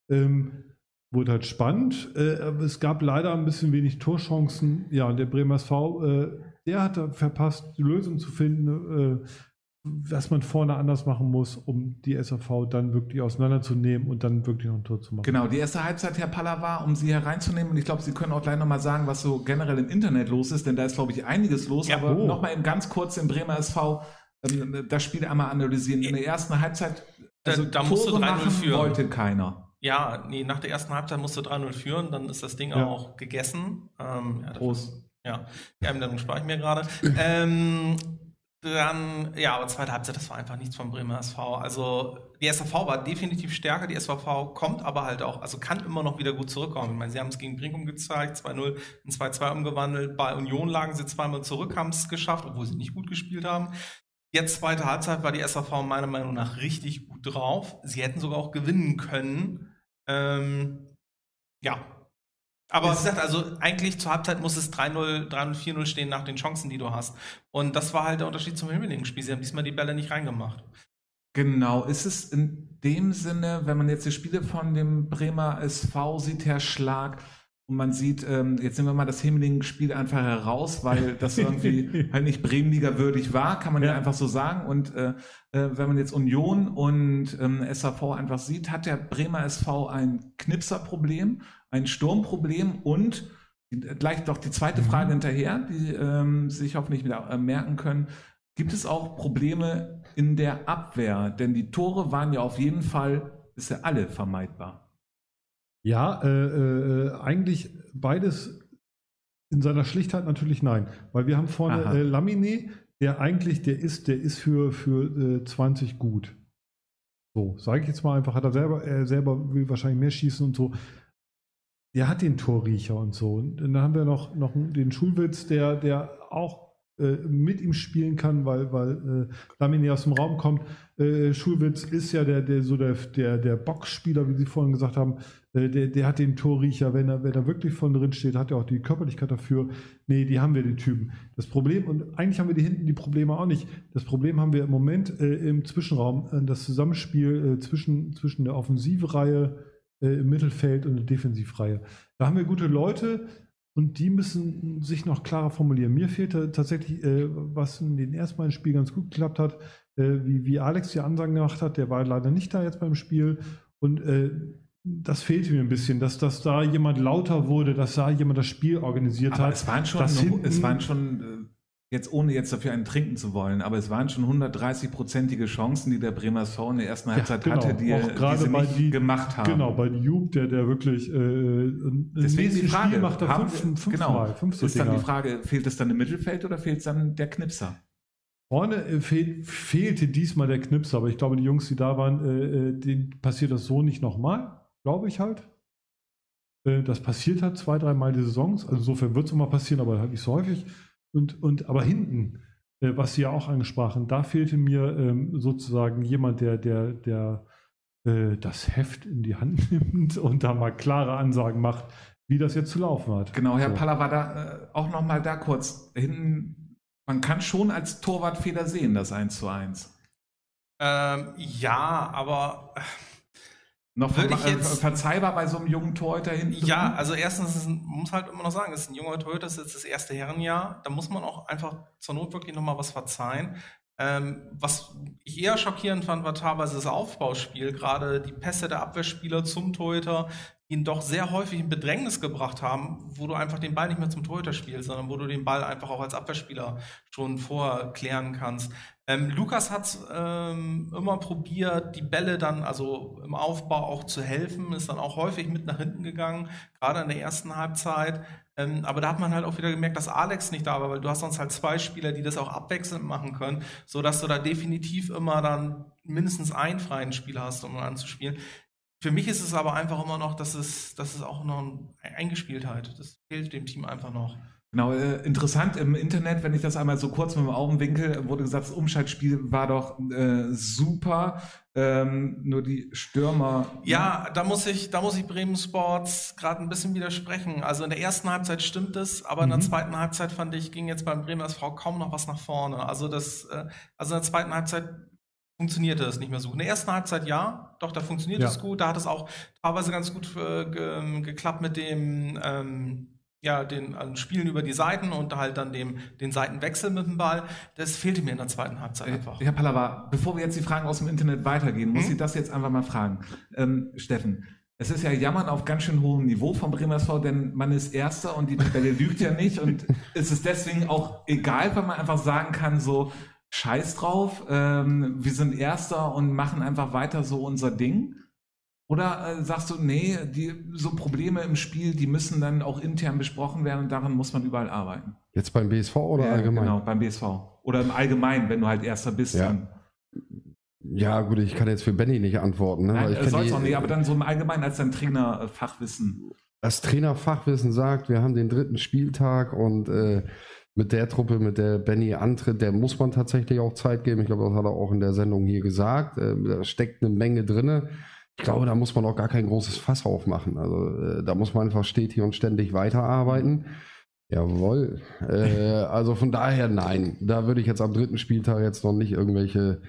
Ähm, wurde halt spannend. Äh, es gab leider ein bisschen wenig Torchancen. Ja, und der Bremer SV, äh, der hat verpasst, die Lösung zu finden. Äh, was man vorne anders machen muss, um die SAV dann wirklich auseinanderzunehmen und dann wirklich noch ein Tor zu machen. Genau, die erste Halbzeit, Herr Paller, war, um Sie hereinzunehmen. Und ich glaube, Sie können auch gleich nochmal sagen, was so generell im Internet los ist, denn da ist, glaube ich, einiges los. Ja, Aber oh. nochmal ganz kurz im Bremer SV ähm, das Spiel einmal analysieren. In der ersten Halbzeit, also da, da musste 3-0 führen. wollte keiner. Ja, nee, nach der ersten Halbzeit musste 3-0 führen, dann ist das Ding ja. auch gegessen. Ähm, ja, Prost. Ja, die Einblendung spare ich mir gerade. ähm, dann, ja, aber zweite Halbzeit, das war einfach nichts vom Bremer SV. Also die SVV war definitiv stärker, die SVV kommt aber halt auch, also kann immer noch wieder gut zurückkommen. Ich meine, sie haben es gegen Brinkum gezeigt, 2-0 in 2-2 umgewandelt. Bei Union lagen sie zweimal zurück, haben es geschafft, obwohl sie nicht gut gespielt haben. Jetzt zweite Halbzeit war die SVV meiner Meinung nach richtig gut drauf. Sie hätten sogar auch gewinnen können. Ähm, ja, aber wie gesagt, also eigentlich zur Halbzeit muss es 3-0, 3-0, 4-0 stehen nach den Chancen, die du hast. Und das war halt der Unterschied zum Himmeligen-Spiel. Sie haben diesmal die Bälle nicht reingemacht. Genau. Ist es in dem Sinne, wenn man jetzt die Spiele von dem Bremer SV sieht, Herr Schlag, und man sieht, ähm, jetzt nehmen wir mal das Himmeling-Spiel einfach heraus, weil das irgendwie halt nicht Bremenliga würdig war, kann man ja, ja einfach so sagen. Und äh, äh, wenn man jetzt Union und ähm, SAV einfach sieht, hat der Bremer SV ein Knipserproblem ein Sturmproblem und gleich doch die zweite Frage mhm. hinterher, die ähm, sich hoffentlich wieder äh, merken können. Gibt es auch Probleme in der Abwehr? Denn die Tore waren ja auf jeden Fall bisher alle vermeidbar. Ja, äh, äh, eigentlich beides in seiner Schlichtheit natürlich nein. Weil wir haben vorne äh, Lamine, der eigentlich, der ist, der ist für, für 20 äh, gut. So, sage ich jetzt mal einfach, hat er selber, er selber will wahrscheinlich mehr schießen und so der hat den Torriecher und so. Und dann haben wir noch, noch den Schulwitz, der, der auch äh, mit ihm spielen kann, weil, weil äh, Lamine aus dem Raum kommt. Äh, Schulwitz ist ja der, der, so der, der, der Boxspieler, wie Sie vorhin gesagt haben. Äh, der, der hat den Torriecher, wenn er, wenn er wirklich von drin steht, hat er auch die Körperlichkeit dafür. Nee, die haben wir, die Typen. Das Problem, und eigentlich haben wir die hinten die Probleme auch nicht. Das Problem haben wir im Moment äh, im Zwischenraum, äh, das Zusammenspiel zwischen, zwischen der Offensivreihe, äh, im Mittelfeld und eine Defensivreihe. Da haben wir gute Leute und die müssen sich noch klarer formulieren. Mir fehlte tatsächlich, äh, was in den ersten beiden Spielen ganz gut geklappt hat, äh, wie, wie Alex die Ansagen gemacht hat, der war leider nicht da jetzt beim Spiel und äh, das fehlte mir ein bisschen, dass, dass da jemand lauter wurde, dass da jemand das Spiel organisiert Aber hat. Es waren schon, hinten, es waren schon äh, jetzt ohne jetzt dafür einen trinken zu wollen, aber es waren schon 130-prozentige Chancen, die der Bremer SV in der ersten Halbzeit ja, genau. hatte, die, auch gerade die sie nicht die, gemacht haben. Genau, bei Jub, der, der wirklich äh, Deswegen die Frage, Spiel macht er haben, fünf, fünf genau, Mal, fünf ist dann die Frage, fehlt es dann im Mittelfeld oder fehlt es dann der Knipser? Vorne äh, fehl, fehlte diesmal der Knipser, aber ich glaube, die Jungs, die da waren, äh, äh denen passiert das so nicht nochmal, glaube ich halt. Äh, das passiert halt zwei, dreimal die Saisons, also insofern wird es immer passieren, aber halt nicht so häufig. Und, und aber hinten, äh, was Sie ja auch angesprochen, da fehlte mir ähm, sozusagen jemand, der, der, der äh, das Heft in die Hand nimmt und da mal klare Ansagen macht, wie das jetzt zu laufen hat. Genau, Herr so. Paller war da äh, auch nochmal da kurz hinten. Man kann schon als Torwartfehler sehen, das 1 zu 1. Ähm, ja, aber noch Würde ich jetzt, verzeihbar bei so einem jungen Torhüter hinten? Ja, drin? also erstens, man muss halt immer noch sagen, es ist ein junger Torhüter, das ist jetzt das erste Herrenjahr. Da muss man auch einfach zur Not wirklich nochmal was verzeihen. Ähm, was ich eher schockierend fand, war teilweise das Aufbauspiel, gerade die Pässe der Abwehrspieler zum Torhüter, ihn doch sehr häufig in Bedrängnis gebracht haben, wo du einfach den Ball nicht mehr zum Torhüter spielst, sondern wo du den Ball einfach auch als Abwehrspieler schon vorklären kannst. Ähm, Lukas hat ähm, immer probiert, die Bälle dann, also im Aufbau auch zu helfen, ist dann auch häufig mit nach hinten gegangen, gerade in der ersten Halbzeit. Ähm, aber da hat man halt auch wieder gemerkt, dass Alex nicht da war, weil du hast sonst halt zwei Spieler, die das auch abwechselnd machen können, so dass du da definitiv immer dann mindestens einen freien Spieler hast, um anzuspielen. Für mich ist es aber einfach immer noch, dass es, dass es auch noch eine Eingespieltheit. Das fehlt dem Team einfach noch. Genau, äh, interessant im Internet, wenn ich das einmal so kurz mit dem Augenwinkel, wurde gesagt, das Umschaltspiel war doch äh, super, ähm, nur die Stürmer. Ja, da muss ich, da muss ich Bremen Sports gerade ein bisschen widersprechen. Also in der ersten Halbzeit stimmt es, aber mhm. in der mhm. zweiten Halbzeit fand ich, ging jetzt beim Bremer SV kaum noch was nach vorne. Also das, äh, also in der zweiten Halbzeit funktionierte es nicht mehr so. In der ersten Halbzeit ja, doch, da funktioniert ja. es gut. Da hat es auch teilweise ganz gut äh, ge geklappt mit dem, ähm, ja, den also Spielen über die Seiten und halt dann dem, den Seitenwechsel mit dem Ball. Das fehlte mir in der zweiten Halbzeit äh, einfach. Herr Pallava, bevor wir jetzt die Fragen aus dem Internet weitergehen, muss hm? ich das jetzt einfach mal fragen. Ähm, Steffen, es ist ja Jammern auf ganz schön hohem Niveau vom Bremer SV, denn man ist Erster und die Tabelle lügt ja nicht und es ist deswegen auch egal, wenn man einfach sagen kann, so, Scheiß drauf, ähm, wir sind Erster und machen einfach weiter so unser Ding? Oder äh, sagst du, nee, die, so Probleme im Spiel, die müssen dann auch intern besprochen werden und daran muss man überall arbeiten? Jetzt beim BSV oder ja, allgemein? Genau, beim BSV. Oder im Allgemeinen, wenn du halt Erster bist. Ja. Dann. Ja, gut, ich kann jetzt für Benny nicht antworten. Ne? Nein, soll's auch nicht, aber dann so im Allgemeinen als dein Trainerfachwissen. Das Trainerfachwissen sagt, wir haben den dritten Spieltag und äh, mit der Truppe, mit der Benny antritt, der muss man tatsächlich auch Zeit geben. Ich glaube, das hat er auch in der Sendung hier gesagt. Äh, da steckt eine Menge drin. Ich glaube, da muss man auch gar kein großes Fass aufmachen. Also äh, da muss man einfach stetig und ständig weiterarbeiten. Jawohl. Äh, also von daher nein. Da würde ich jetzt am dritten Spieltag jetzt noch nicht irgendwelche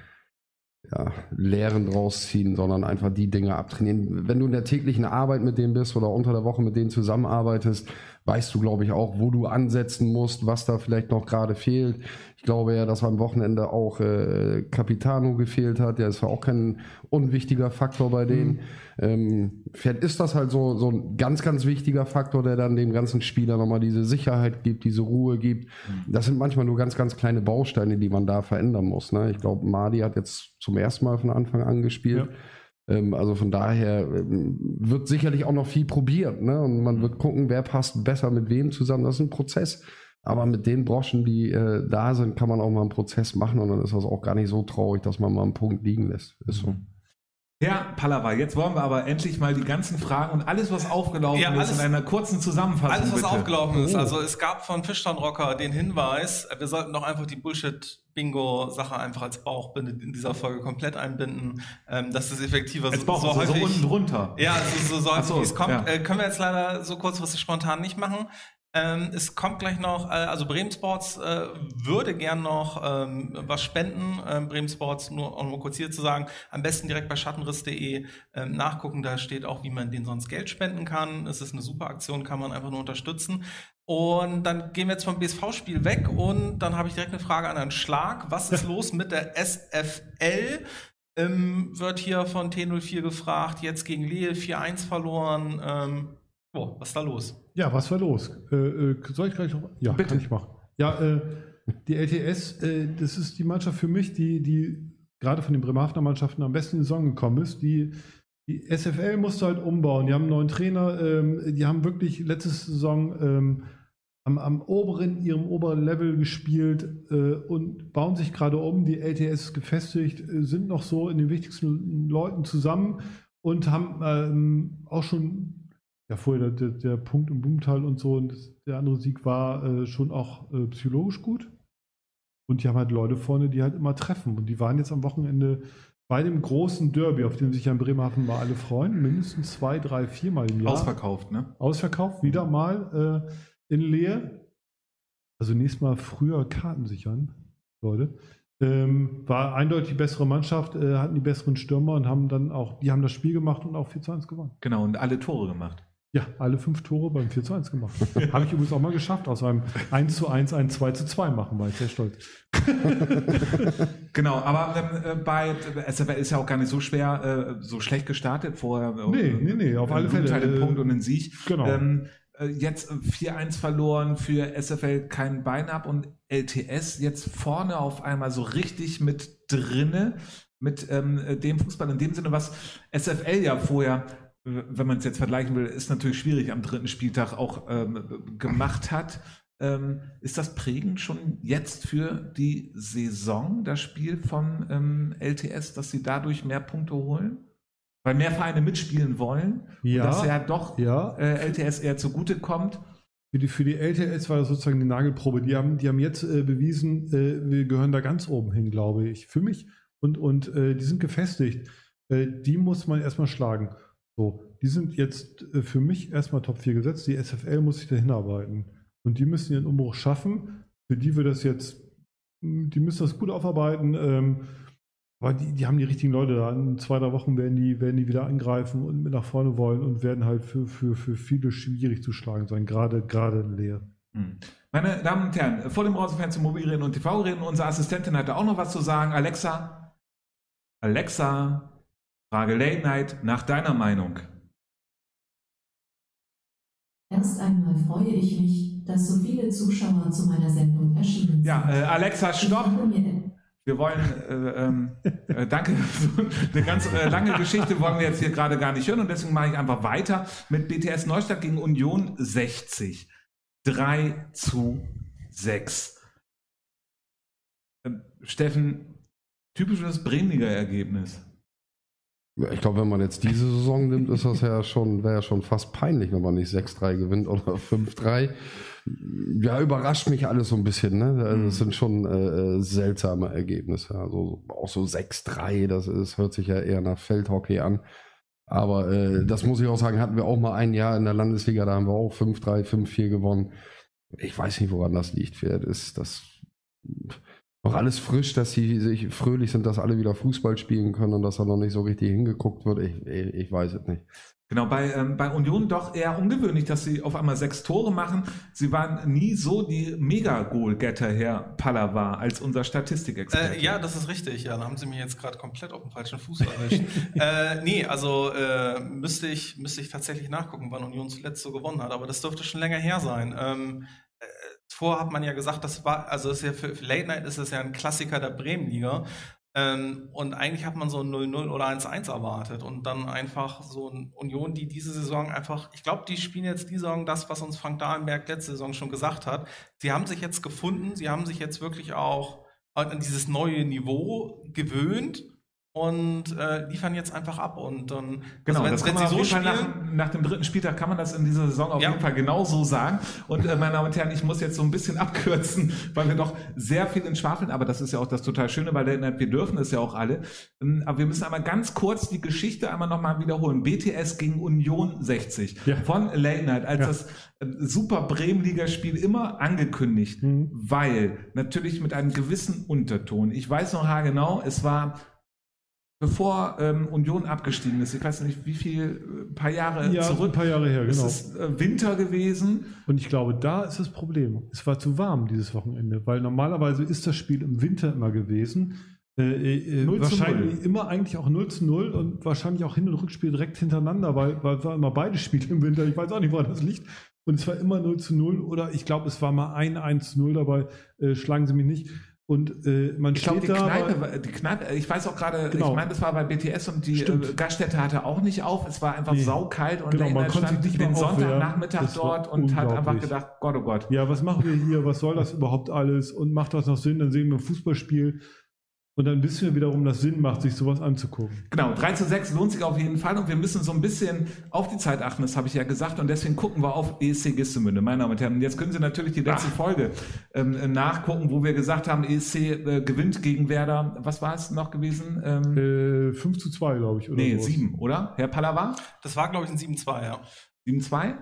ja, Lehren draus ziehen, sondern einfach die Dinge abtrainieren. Wenn du in der täglichen Arbeit mit denen bist oder unter der Woche mit denen zusammenarbeitest, weißt du, glaube ich, auch, wo du ansetzen musst, was da vielleicht noch gerade fehlt. Ich glaube ja, dass am Wochenende auch äh, Capitano gefehlt hat. Der ist ja auch kein unwichtiger Faktor bei denen. Mhm. Ähm, vielleicht ist das halt so, so ein ganz, ganz wichtiger Faktor, der dann dem ganzen Spieler nochmal diese Sicherheit gibt, diese Ruhe gibt. Mhm. Das sind manchmal nur ganz, ganz kleine Bausteine, die man da verändern muss. Ne? Ich glaube, Madi hat jetzt zum ersten Mal von Anfang an gespielt. Ja. Ähm, also von daher ähm, wird sicherlich auch noch viel probiert. Ne? Und man wird gucken, wer passt besser mit wem zusammen. Das ist ein Prozess. Aber mit den Broschen, die äh, da sind, kann man auch mal einen Prozess machen und dann ist das auch gar nicht so traurig, dass man mal einen Punkt liegen lässt. Ist so. Herr Pallava, jetzt wollen wir aber endlich mal die ganzen Fragen und alles, was aufgelaufen ja, alles, ist, in einer kurzen Zusammenfassung. Alles, was bitte. aufgelaufen ist. Oh. Also es gab von Fischtown Rocker den Hinweis, wir sollten doch einfach die Bullshit-Bingo-Sache einfach als Bauchbinde in dieser Folge komplett einbinden. Ähm, das ist effektiver. Als Bauch, so, so, häufig, so unten drunter. Ja, so, so, so häufig, so, wie es kommt. Ja. Äh, können wir jetzt leider so kurzfristig spontan nicht machen. Ähm, es kommt gleich noch, äh, also Bremen Sports äh, würde gern noch ähm, was spenden. Ähm, Bremen Sports, nur um kurz hier zu sagen, am besten direkt bei schattenriss.de ähm, nachgucken. Da steht auch, wie man denen sonst Geld spenden kann. Es ist eine super Aktion, kann man einfach nur unterstützen. Und dann gehen wir jetzt vom BSV-Spiel weg und dann habe ich direkt eine Frage an Herrn Schlag. Was ist los mit der SFL? Ähm, wird hier von T04 gefragt, jetzt gegen Lehe 4-1 verloren. Oh, was ist da los? Ja, was war los? Äh, äh, soll ich gleich noch? Ja, Bitte. kann ich machen. Ja, äh, die LTS, äh, das ist die Mannschaft für mich, die, die gerade von den Bremerhavener Mannschaften am besten in die Saison gekommen ist. Die, die SFL musste halt umbauen. Die haben einen neuen Trainer. Ähm, die haben wirklich letzte Saison ähm, am, am, oberen, ihrem oberen Level gespielt äh, und bauen sich gerade um. Die LTS ist gefestigt, sind noch so in den wichtigsten Leuten zusammen und haben ähm, auch schon ja vorher der, der, Punkt im Boomtal und so und das, der andere Sieg war äh, schon auch äh, psychologisch gut. Und die haben halt Leute vorne, die halt immer treffen. Und die waren jetzt am Wochenende bei dem großen Derby, auf dem sich ja in Bremerhaven mal alle freuen, mindestens zwei, drei, viermal im Jahr. Ausverkauft, ne? Ausverkauft, wieder mal äh, in Leer. Also nächstes Mal früher Karten sichern, Leute. Ähm, war eindeutig die bessere Mannschaft, äh, hatten die besseren Stürmer und haben dann auch, die haben das Spiel gemacht und auch 4 zu 1 gewonnen. Genau, und alle Tore gemacht. Ja, alle fünf Tore beim 4 zu 1 gemacht. Habe ich übrigens auch mal geschafft, aus einem 1 zu 1 ein 2 zu 2 machen, war ich sehr stolz. genau, aber ähm, äh, bei SFL ist ja auch gar nicht so schwer, äh, so schlecht gestartet vorher. Nee, äh, nee, nee, auf alle Fälle. Einen Punkt und einen Sieg. Genau. Ähm, äh, jetzt 4-1 verloren für SFL kein Bein ab und LTS jetzt vorne auf einmal so richtig mit drinne mit ähm, dem Fußball in dem Sinne, was SFL ja vorher wenn man es jetzt vergleichen will, ist natürlich schwierig am dritten Spieltag auch ähm, gemacht hat. Ähm, ist das prägend schon jetzt für die Saison, das Spiel von ähm, LTS, dass sie dadurch mehr Punkte holen? Weil mehr Vereine mitspielen wollen ja, und dass ja doch ja. Äh, LTS eher zugute kommt. Für die, für die LTS war das sozusagen die Nagelprobe. Die haben, die haben jetzt äh, bewiesen, äh, wir gehören da ganz oben hin, glaube ich. Für mich. Und, und äh, die sind gefestigt. Äh, die muss man erstmal schlagen. So, die sind jetzt äh, für mich erstmal Top 4 gesetzt. Die SFL muss sich dahin arbeiten. Und die müssen ihren Umbruch schaffen. Für die wird das jetzt, hm, die müssen das gut aufarbeiten. Ähm, aber die, die haben die richtigen Leute da. In zwei, drei Wochen werden die, werden die wieder angreifen und mit nach vorne wollen und werden halt für, für, für viele schwierig zu schlagen sein, gerade, gerade leer. Hm. Meine Damen und Herren, vor dem zum Mobilreden und TV-Reden, unsere Assistentin hatte auch noch was zu sagen. Alexa, Alexa, Frage Late Night nach deiner Meinung. Erst einmal freue ich mich, dass so viele Zuschauer zu meiner Sendung erschienen sind. Ja, äh, Alexa, stopp! Wir wollen, äh, ähm, äh, danke, eine ganz äh, lange Geschichte wollen wir jetzt hier gerade gar nicht hören und deswegen mache ich einfach weiter mit BTS Neustadt gegen Union 60. 3 zu 6. Ähm, Steffen, typisches Bremenliga-Ergebnis. Ich glaube, wenn man jetzt diese Saison nimmt, ist das ja schon, wäre ja schon fast peinlich, wenn man nicht 6-3 gewinnt oder 5-3. Ja, überrascht mich alles so ein bisschen. Ne? Also, das sind schon äh, äh seltsame Ergebnisse. Also auch so 6-3, das ist, hört sich ja eher nach Feldhockey an. Aber äh, das muss ich auch sagen, hatten wir auch mal ein Jahr in der Landesliga, da haben wir auch 5-3, 5-4 gewonnen. Ich weiß nicht, woran das liegt. Wer ist das noch alles frisch, dass sie sich fröhlich sind, dass alle wieder Fußball spielen können und dass da noch nicht so richtig hingeguckt wird. Ich, ich, ich weiß es nicht. Genau, bei, ähm, bei Union doch eher ungewöhnlich, dass sie auf einmal sechs Tore machen. Sie waren nie so die Mega-Goal-Getter, Herr Pallava, als unser Statistikexperte. Äh, ja, das ist richtig. Ja, da haben Sie mich jetzt gerade komplett auf dem falschen Fuß erwischt. äh, nee, also äh, müsste, ich, müsste ich tatsächlich nachgucken, wann Union zuletzt so gewonnen hat. Aber das dürfte schon länger her sein. Ähm, Vorher hat man ja gesagt, das war, also ist ja für, für Late Night ist es ja ein Klassiker der Bremenliga. Ähm, und eigentlich hat man so ein 0-0 oder 1-1 erwartet und dann einfach so ein Union, die diese Saison einfach, ich glaube, die spielen jetzt die Saison das, was uns Frank Dahlenberg letzte Saison schon gesagt hat. Sie haben sich jetzt gefunden, sie haben sich jetzt wirklich auch an dieses neue Niveau gewöhnt und äh, liefern jetzt einfach ab. Und dann, genau, also wenn, wenn sie so spielen, nach, nach, dem dritten Spieltag kann man das in dieser Saison auf ja. jeden Fall genau so sagen. Und äh, meine Damen und Herren, ich muss jetzt so ein bisschen abkürzen, weil wir doch sehr viel in Schwafeln, aber das ist ja auch das total Schöne, weil wir dürfen es ja auch alle. Ähm, aber wir müssen einmal ganz kurz die Geschichte einmal nochmal wiederholen. BTS gegen Union 60 ja. von Late Night als ja. das äh, super Bremen-Ligaspiel immer angekündigt, mhm. weil natürlich mit einem gewissen Unterton. Ich weiß noch genau, es war bevor ähm, Union abgestiegen ist. Ich weiß nicht, wie viel, ein äh, paar Jahre ja, zurück. ein paar Jahre her, genau. Es ist äh, Winter gewesen. Und ich glaube, da ist das Problem. Es war zu warm dieses Wochenende, weil normalerweise ist das Spiel im Winter immer gewesen. Äh, äh, äh wahrscheinlich immer eigentlich auch 0 zu 0 und wahrscheinlich auch Hin- und Rückspiel direkt hintereinander, weil, weil es waren immer beide Spiele im Winter. Ich weiß auch nicht, woran das liegt. Und es war immer 0 zu 0 oder ich glaube, es war mal ein 1 zu 0 dabei. Äh, schlagen Sie mich nicht. Und äh, man ich steht glaube, die Kneipe, die Kneipe, ich weiß auch gerade, genau. ich meine, das war bei BTS und die äh, Gaststätte hatte auch nicht auf. Es war einfach nee. saukalt und genau, man stand nicht den Sonntagnachmittag dort und hat einfach gedacht, Gott, oh Gott. Ja, was machen wir hier? Was soll das überhaupt alles? Und macht das noch Sinn? Dann sehen wir ein Fußballspiel und dann wissen wir wiederum, dass Sinn macht, sich sowas anzugucken. Genau, 3 zu 6 lohnt sich auf jeden Fall und wir müssen so ein bisschen auf die Zeit achten, das habe ich ja gesagt und deswegen gucken wir auf ESC Gistemünde, meine Damen und Herren. Und jetzt können Sie natürlich die letzte Ach. Folge ähm, nachgucken, wo wir gesagt haben, ESC äh, gewinnt gegen Werder. Was war es noch gewesen? Ähm, äh, 5 zu 2, glaube ich. Oder nee, sowas. 7, oder? Herr Pallava? Das war, glaube ich, ein 7-2, ja. 7-2?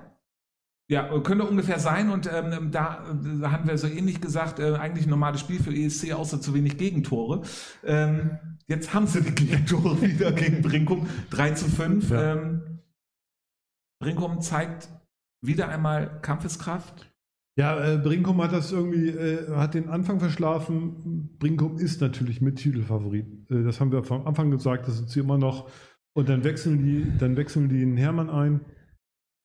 Ja, könnte ungefähr sein und ähm, da, da haben wir so ähnlich gesagt, äh, eigentlich ein normales Spiel für ESC, außer zu wenig Gegentore. Ähm, jetzt haben sie die Gegentore wieder gegen Brinkum, 3 zu 5. Ja. Ähm, Brinkum zeigt wieder einmal Kampfeskraft. Ja, äh, Brinkum hat das irgendwie, äh, hat den Anfang verschlafen. Brinkum ist natürlich mit Titelfavorit. Äh, das haben wir vom Anfang gesagt, das sind sie immer noch. Und dann wechseln die, dann wechseln die den Hermann ein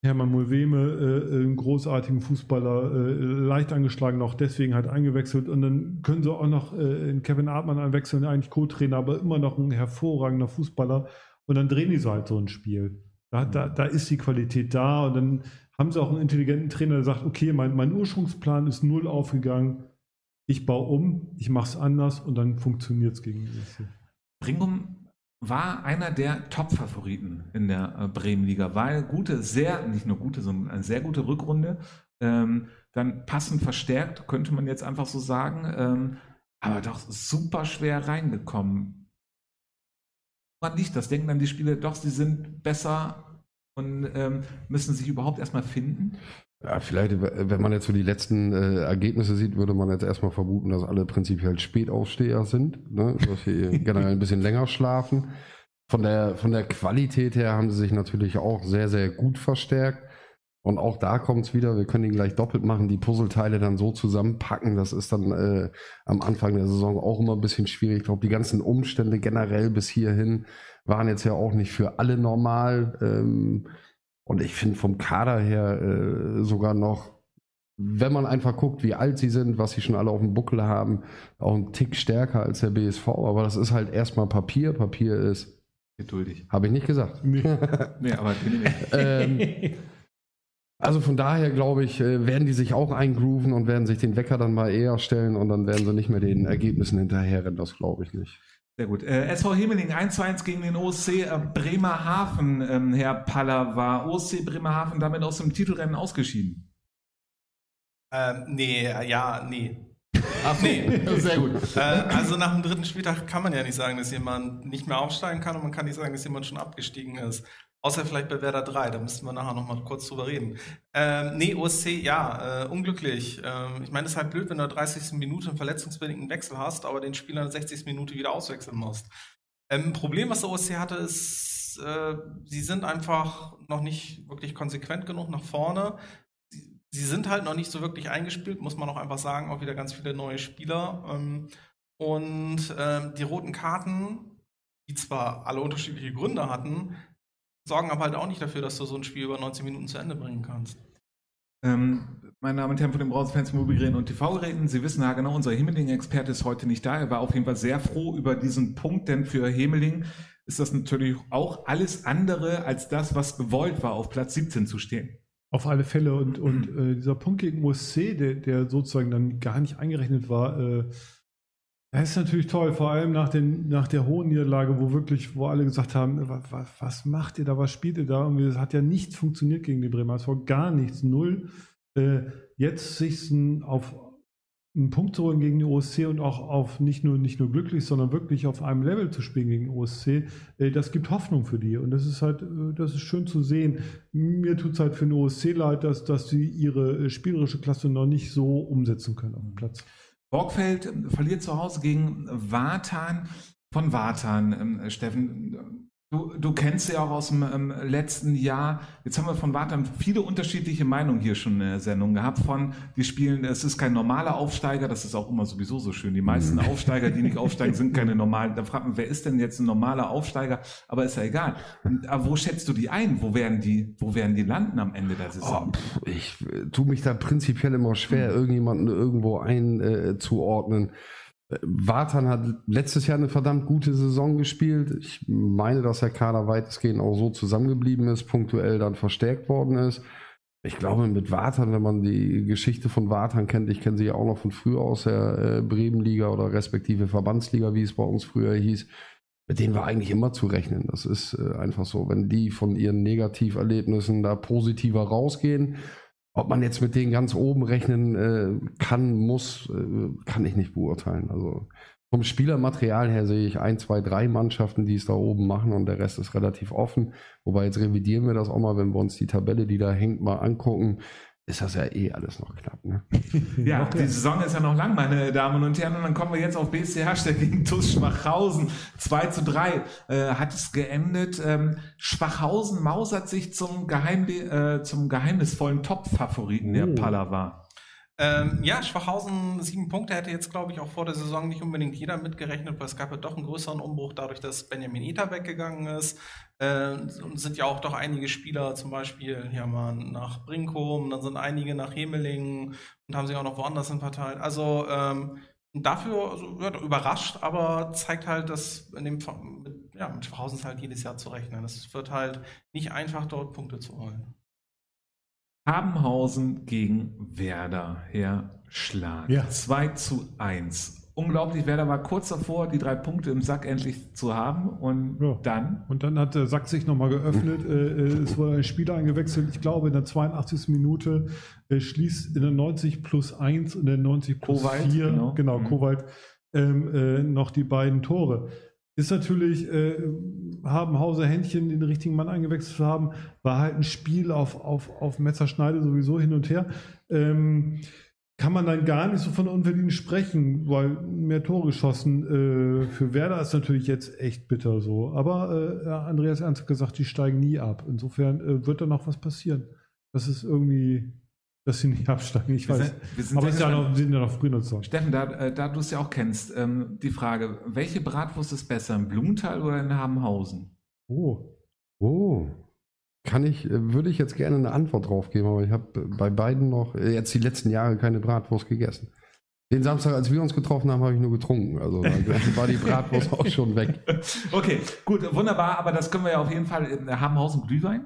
Hermann Mulveme, äh, einen großartigen Fußballer, äh, leicht angeschlagen, auch deswegen halt eingewechselt. Und dann können sie auch noch äh, Kevin Artmann einwechseln, eigentlich Co-Trainer, aber immer noch ein hervorragender Fußballer. Und dann drehen die so halt so ein Spiel. Da, da, da ist die Qualität da. Und dann haben sie auch einen intelligenten Trainer, der sagt, okay, mein, mein Ursprungsplan ist null aufgegangen. Ich baue um, ich mache es anders und dann funktioniert es gegen die Bringum war einer der Top-Favoriten in der äh, Bremen-Liga, weil gute, sehr, nicht nur gute, sondern eine sehr gute Rückrunde, ähm, dann passend verstärkt, könnte man jetzt einfach so sagen, ähm, aber doch super schwer reingekommen. Woran liegt das? Denken dann die Spieler doch, sie sind besser und ähm, müssen sich überhaupt erstmal finden? Ja, vielleicht, wenn man jetzt so die letzten äh, Ergebnisse sieht, würde man jetzt erstmal vermuten, dass alle prinzipiell Spätaufsteher sind, ne? dass sie generell ein bisschen länger schlafen. Von der, von der Qualität her haben sie sich natürlich auch sehr, sehr gut verstärkt. Und auch da kommt es wieder, wir können ihn gleich doppelt machen, die Puzzleteile dann so zusammenpacken. Das ist dann äh, am Anfang der Saison auch immer ein bisschen schwierig. Ich glaube, die ganzen Umstände generell bis hierhin waren jetzt ja auch nicht für alle normal. Ähm, und ich finde vom Kader her äh, sogar noch, wenn man einfach guckt, wie alt sie sind, was sie schon alle auf dem Buckel haben, auch ein Tick stärker als der BSV. Aber das ist halt erstmal Papier. Papier ist. Geduldig. Habe ich nicht gesagt. Nee, nee aber ähm, Also von daher glaube ich, äh, werden die sich auch eingrooven und werden sich den Wecker dann mal eher stellen und dann werden sie nicht mehr den Ergebnissen hinterherrennen. Das glaube ich nicht. Sehr gut. Äh, SV Himmeling 1 zu 1 gegen den OSC äh, Bremerhaven, ähm, Herr Paller, war OSC Bremerhaven damit aus dem Titelrennen ausgeschieden? Ähm, nee, ja, nee. Ach nee, sehr gut. Äh, also nach dem dritten Spieltag kann man ja nicht sagen, dass jemand nicht mehr aufsteigen kann und man kann nicht sagen, dass jemand schon abgestiegen ist. Außer vielleicht bei Werder 3, da müssten wir nachher nochmal kurz drüber reden. Ähm, nee, OSC, ja, äh, unglücklich. Ähm, ich meine, es ist halt blöd, wenn du in der 30. Minute einen verletzungsbedingten Wechsel hast, aber den Spieler in der 60. Minute wieder auswechseln musst. Ähm, Problem, was der OSC hatte, ist, äh, sie sind einfach noch nicht wirklich konsequent genug nach vorne. Sie, sie, sind halt noch nicht so wirklich eingespielt, muss man auch einfach sagen, auch wieder ganz viele neue Spieler. Ähm, und ähm, die roten Karten, die zwar alle unterschiedliche Gründe hatten, sorgen aber halt auch nicht dafür, dass du so ein Spiel über 90 Minuten zu Ende bringen kannst. Ähm, meine Damen und Herren von den Browserfans, Mobilgeräten und TV-Geräten, Sie wissen ja genau, unser Hemeling-Experte ist heute nicht da. Er war auf jeden Fall sehr froh über diesen Punkt, denn für Hemeling ist das natürlich auch alles andere als das, was gewollt war, auf Platz 17 zu stehen. Auf alle Fälle und, und äh, dieser Punkt gegen USC, der, der sozusagen dann gar nicht eingerechnet war, äh, das ist natürlich toll, vor allem nach, den, nach der hohen Niederlage, wo wirklich, wo alle gesagt haben, was, was macht ihr da, was spielt ihr da? Und es hat ja nichts funktioniert gegen die Bremer. Es war gar nichts, null. Äh, jetzt sich auf einen Punkt zu holen gegen die OSC und auch auf nicht nur, nicht nur glücklich, sondern wirklich auf einem Level zu spielen gegen OSC, äh, das gibt Hoffnung für die. Und das ist halt, äh, das ist schön zu sehen. Mir tut es halt für den OSC leid, dass, dass sie ihre äh, spielerische Klasse noch nicht so umsetzen können auf dem Platz. Borgfeld verliert zu Hause gegen Watan von Watan, ähm, Steffen. Du, du kennst sie auch aus dem ähm, letzten Jahr. Jetzt haben wir von Wartan viele unterschiedliche Meinungen hier schon in der Sendung gehabt. Von, die spielen, es ist kein normaler Aufsteiger, das ist auch immer sowieso so schön. Die meisten mhm. Aufsteiger, die nicht aufsteigen, sind keine normalen. Da fragt man, wer ist denn jetzt ein normaler Aufsteiger? Aber ist ja egal. Aber wo schätzt du die ein? Wo werden die, wo werden die landen am Ende der Saison? Oh, ich äh, tue mich da prinzipiell immer schwer, mhm. irgendjemanden irgendwo einzuordnen. Äh, Watan hat letztes Jahr eine verdammt gute Saison gespielt. Ich meine, dass der Kader weitestgehend auch so zusammengeblieben ist, punktuell dann verstärkt worden ist. Ich glaube, mit Watan, wenn man die Geschichte von Watan kennt, ich kenne sie ja auch noch von früher aus der äh, Bremenliga oder respektive Verbandsliga, wie es bei uns früher hieß, mit denen war eigentlich immer zu rechnen. Das ist äh, einfach so. Wenn die von ihren Negativerlebnissen da positiver rausgehen, ob man jetzt mit denen ganz oben rechnen äh, kann, muss, äh, kann ich nicht beurteilen. Also vom Spielermaterial her sehe ich ein, zwei, drei Mannschaften, die es da oben machen und der Rest ist relativ offen. Wobei jetzt revidieren wir das auch mal, wenn wir uns die Tabelle, die da hängt, mal angucken ist das ja eh alles noch knapp. Ne? ja, die Saison ist ja noch lang, meine Damen und Herren. Und dann kommen wir jetzt auf BSC Hersteller gegen TuS Schwachhausen. 2 zu 3 äh, hat es geendet. Ähm, Schwachhausen mausert sich zum, Geheim, äh, zum geheimnisvollen Top-Favoriten oh. der Pallava. Ähm, ja, Schwachhausen sieben Punkte hätte jetzt, glaube ich, auch vor der Saison nicht unbedingt jeder mitgerechnet, weil es gab ja doch einen größeren Umbruch dadurch, dass Benjamin Eta weggegangen ist. Äh, und sind ja auch doch einige Spieler, zum Beispiel hier mal nach Brinkum, dann sind einige nach Hemelingen und haben sich auch noch woanders hin verteilt. Also ähm, dafür also, ja, überrascht, aber zeigt halt, dass in dem, mit, ja, mit Schwachhausen ist halt jedes Jahr zu rechnen. Es wird halt nicht einfach, dort Punkte zu holen. Habenhausen gegen Werder, Herr Schlag. Ja. 2 zu 1. Unglaublich, Werder war kurz davor, die drei Punkte im Sack endlich zu haben und ja. dann. Und dann hat der Sack sich nochmal geöffnet. Äh, äh, es wurde ein Spieler eingewechselt, ich glaube in der 82. Minute, äh, schließt in der 90 plus 1 und der 90 plus Kowalt, 4, genau, genau mhm. Kowalt, ähm, äh, noch die beiden Tore. Ist natürlich, äh, haben Hauser Händchen den richtigen Mann eingewechselt zu haben, war halt ein Spiel auf, auf, auf Messerschneide sowieso hin und her. Ähm, kann man dann gar nicht so von unverdient sprechen, weil mehr Tore geschossen. Äh, für Werder ist natürlich jetzt echt bitter so. Aber äh, Andreas Ernst hat gesagt, die steigen nie ab. Insofern äh, wird da noch was passieren. Das ist irgendwie dass sie nicht absteigen. Ich weiß. Wir sind, Aber es ja noch, sind ja noch früh noch Steffen, da, äh, da du es ja auch kennst, ähm, die Frage, welche Bratwurst ist besser, in Blumenthal oder in Habenhausen? Oh. Oh. Kann ich, äh, würde ich jetzt gerne eine Antwort drauf geben, aber ich habe bei beiden noch äh, jetzt die letzten Jahre keine Bratwurst gegessen. Den Samstag, als wir uns getroffen haben, habe ich nur getrunken. Also war die Bratwurst auch schon weg. Okay, gut, wunderbar. Aber das können wir ja auf jeden Fall in Habenhausen Glühwein.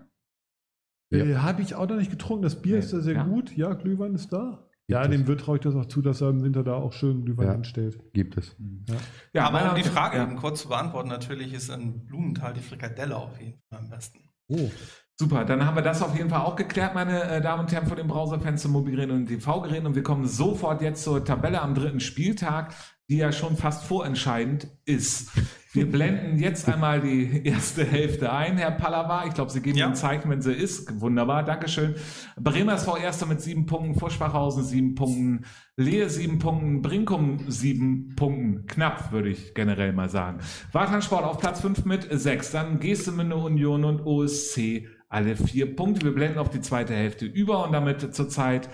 Ja. Äh, Habe ich auch noch nicht getrunken. Das Bier ist da sehr ja. gut. Ja, Glühwein ist da. Ja, dem wird traue ich das auch zu, dass er im Winter da auch schön Glühwein ja, hinstellt. Gibt es. Ja, ja aber um die Frage ja. kurz zu beantworten, natürlich ist in Blumenthal die Frikadelle auf jeden Fall am besten. Oh. Super, dann haben wir das auf jeden Fall auch geklärt, meine äh, Damen und Herren von den Browserfenster, Mobilgeräten und TV-Geräten. Und wir kommen sofort jetzt zur Tabelle am dritten Spieltag, die ja schon fast vorentscheidend ist. Wir blenden jetzt einmal die erste Hälfte ein, Herr Pallava. Ich glaube, Sie geben ja. ein Zeichen, wenn sie ist. Wunderbar, Dankeschön. Bremer SV Erster mit sieben Punkten, Vorschwachhausen sieben Punkten, Lehe sieben Punkten, Brinkum sieben Punkten. Knapp, würde ich generell mal sagen. Wartansport auf Platz fünf mit sechs. Dann Gestemünde Union und OSC alle vier Punkte. Wir blenden auf die zweite Hälfte über und damit zurzeit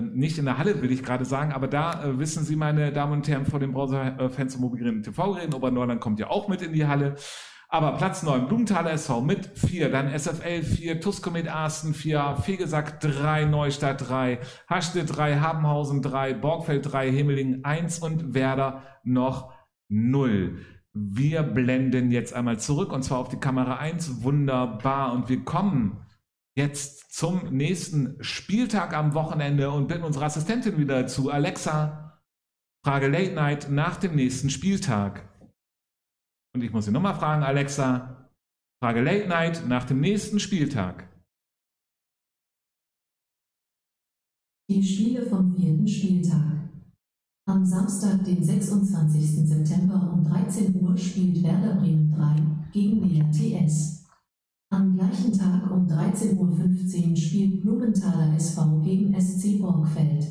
nicht in der Halle, will ich gerade sagen, aber da äh, wissen Sie, meine Damen und Herren, vor dem Browser-Fans und Mobilgeräten TV-Geräten, Obernordern kommt ja auch mit in die Halle. Aber Platz 9, Blumenthaler SV mit 4, dann SFL 4, Tuskomet Arsten 4, Fegesack 3, Neustadt 3, Hastedt 3, Habenhausen 3, Borgfeld 3, Himmeling 1 und Werder noch 0. Wir blenden jetzt einmal zurück und zwar auf die Kamera 1. Wunderbar. Und wir kommen jetzt zum nächsten Spieltag am Wochenende und bitten unsere Assistentin wieder zu. Alexa, Frage Late Night nach dem nächsten Spieltag. Und ich muss Sie nochmal fragen, Alexa, Frage Late Night nach dem nächsten Spieltag. Die Spiele vom vierten Spieltag. Am Samstag, den 26. September um 13 Uhr spielt Werder Bremen 3 gegen Lea TS. Am gleichen Tag um 13.15 Uhr spielt Blumenthaler SV gegen SC Borgfeld.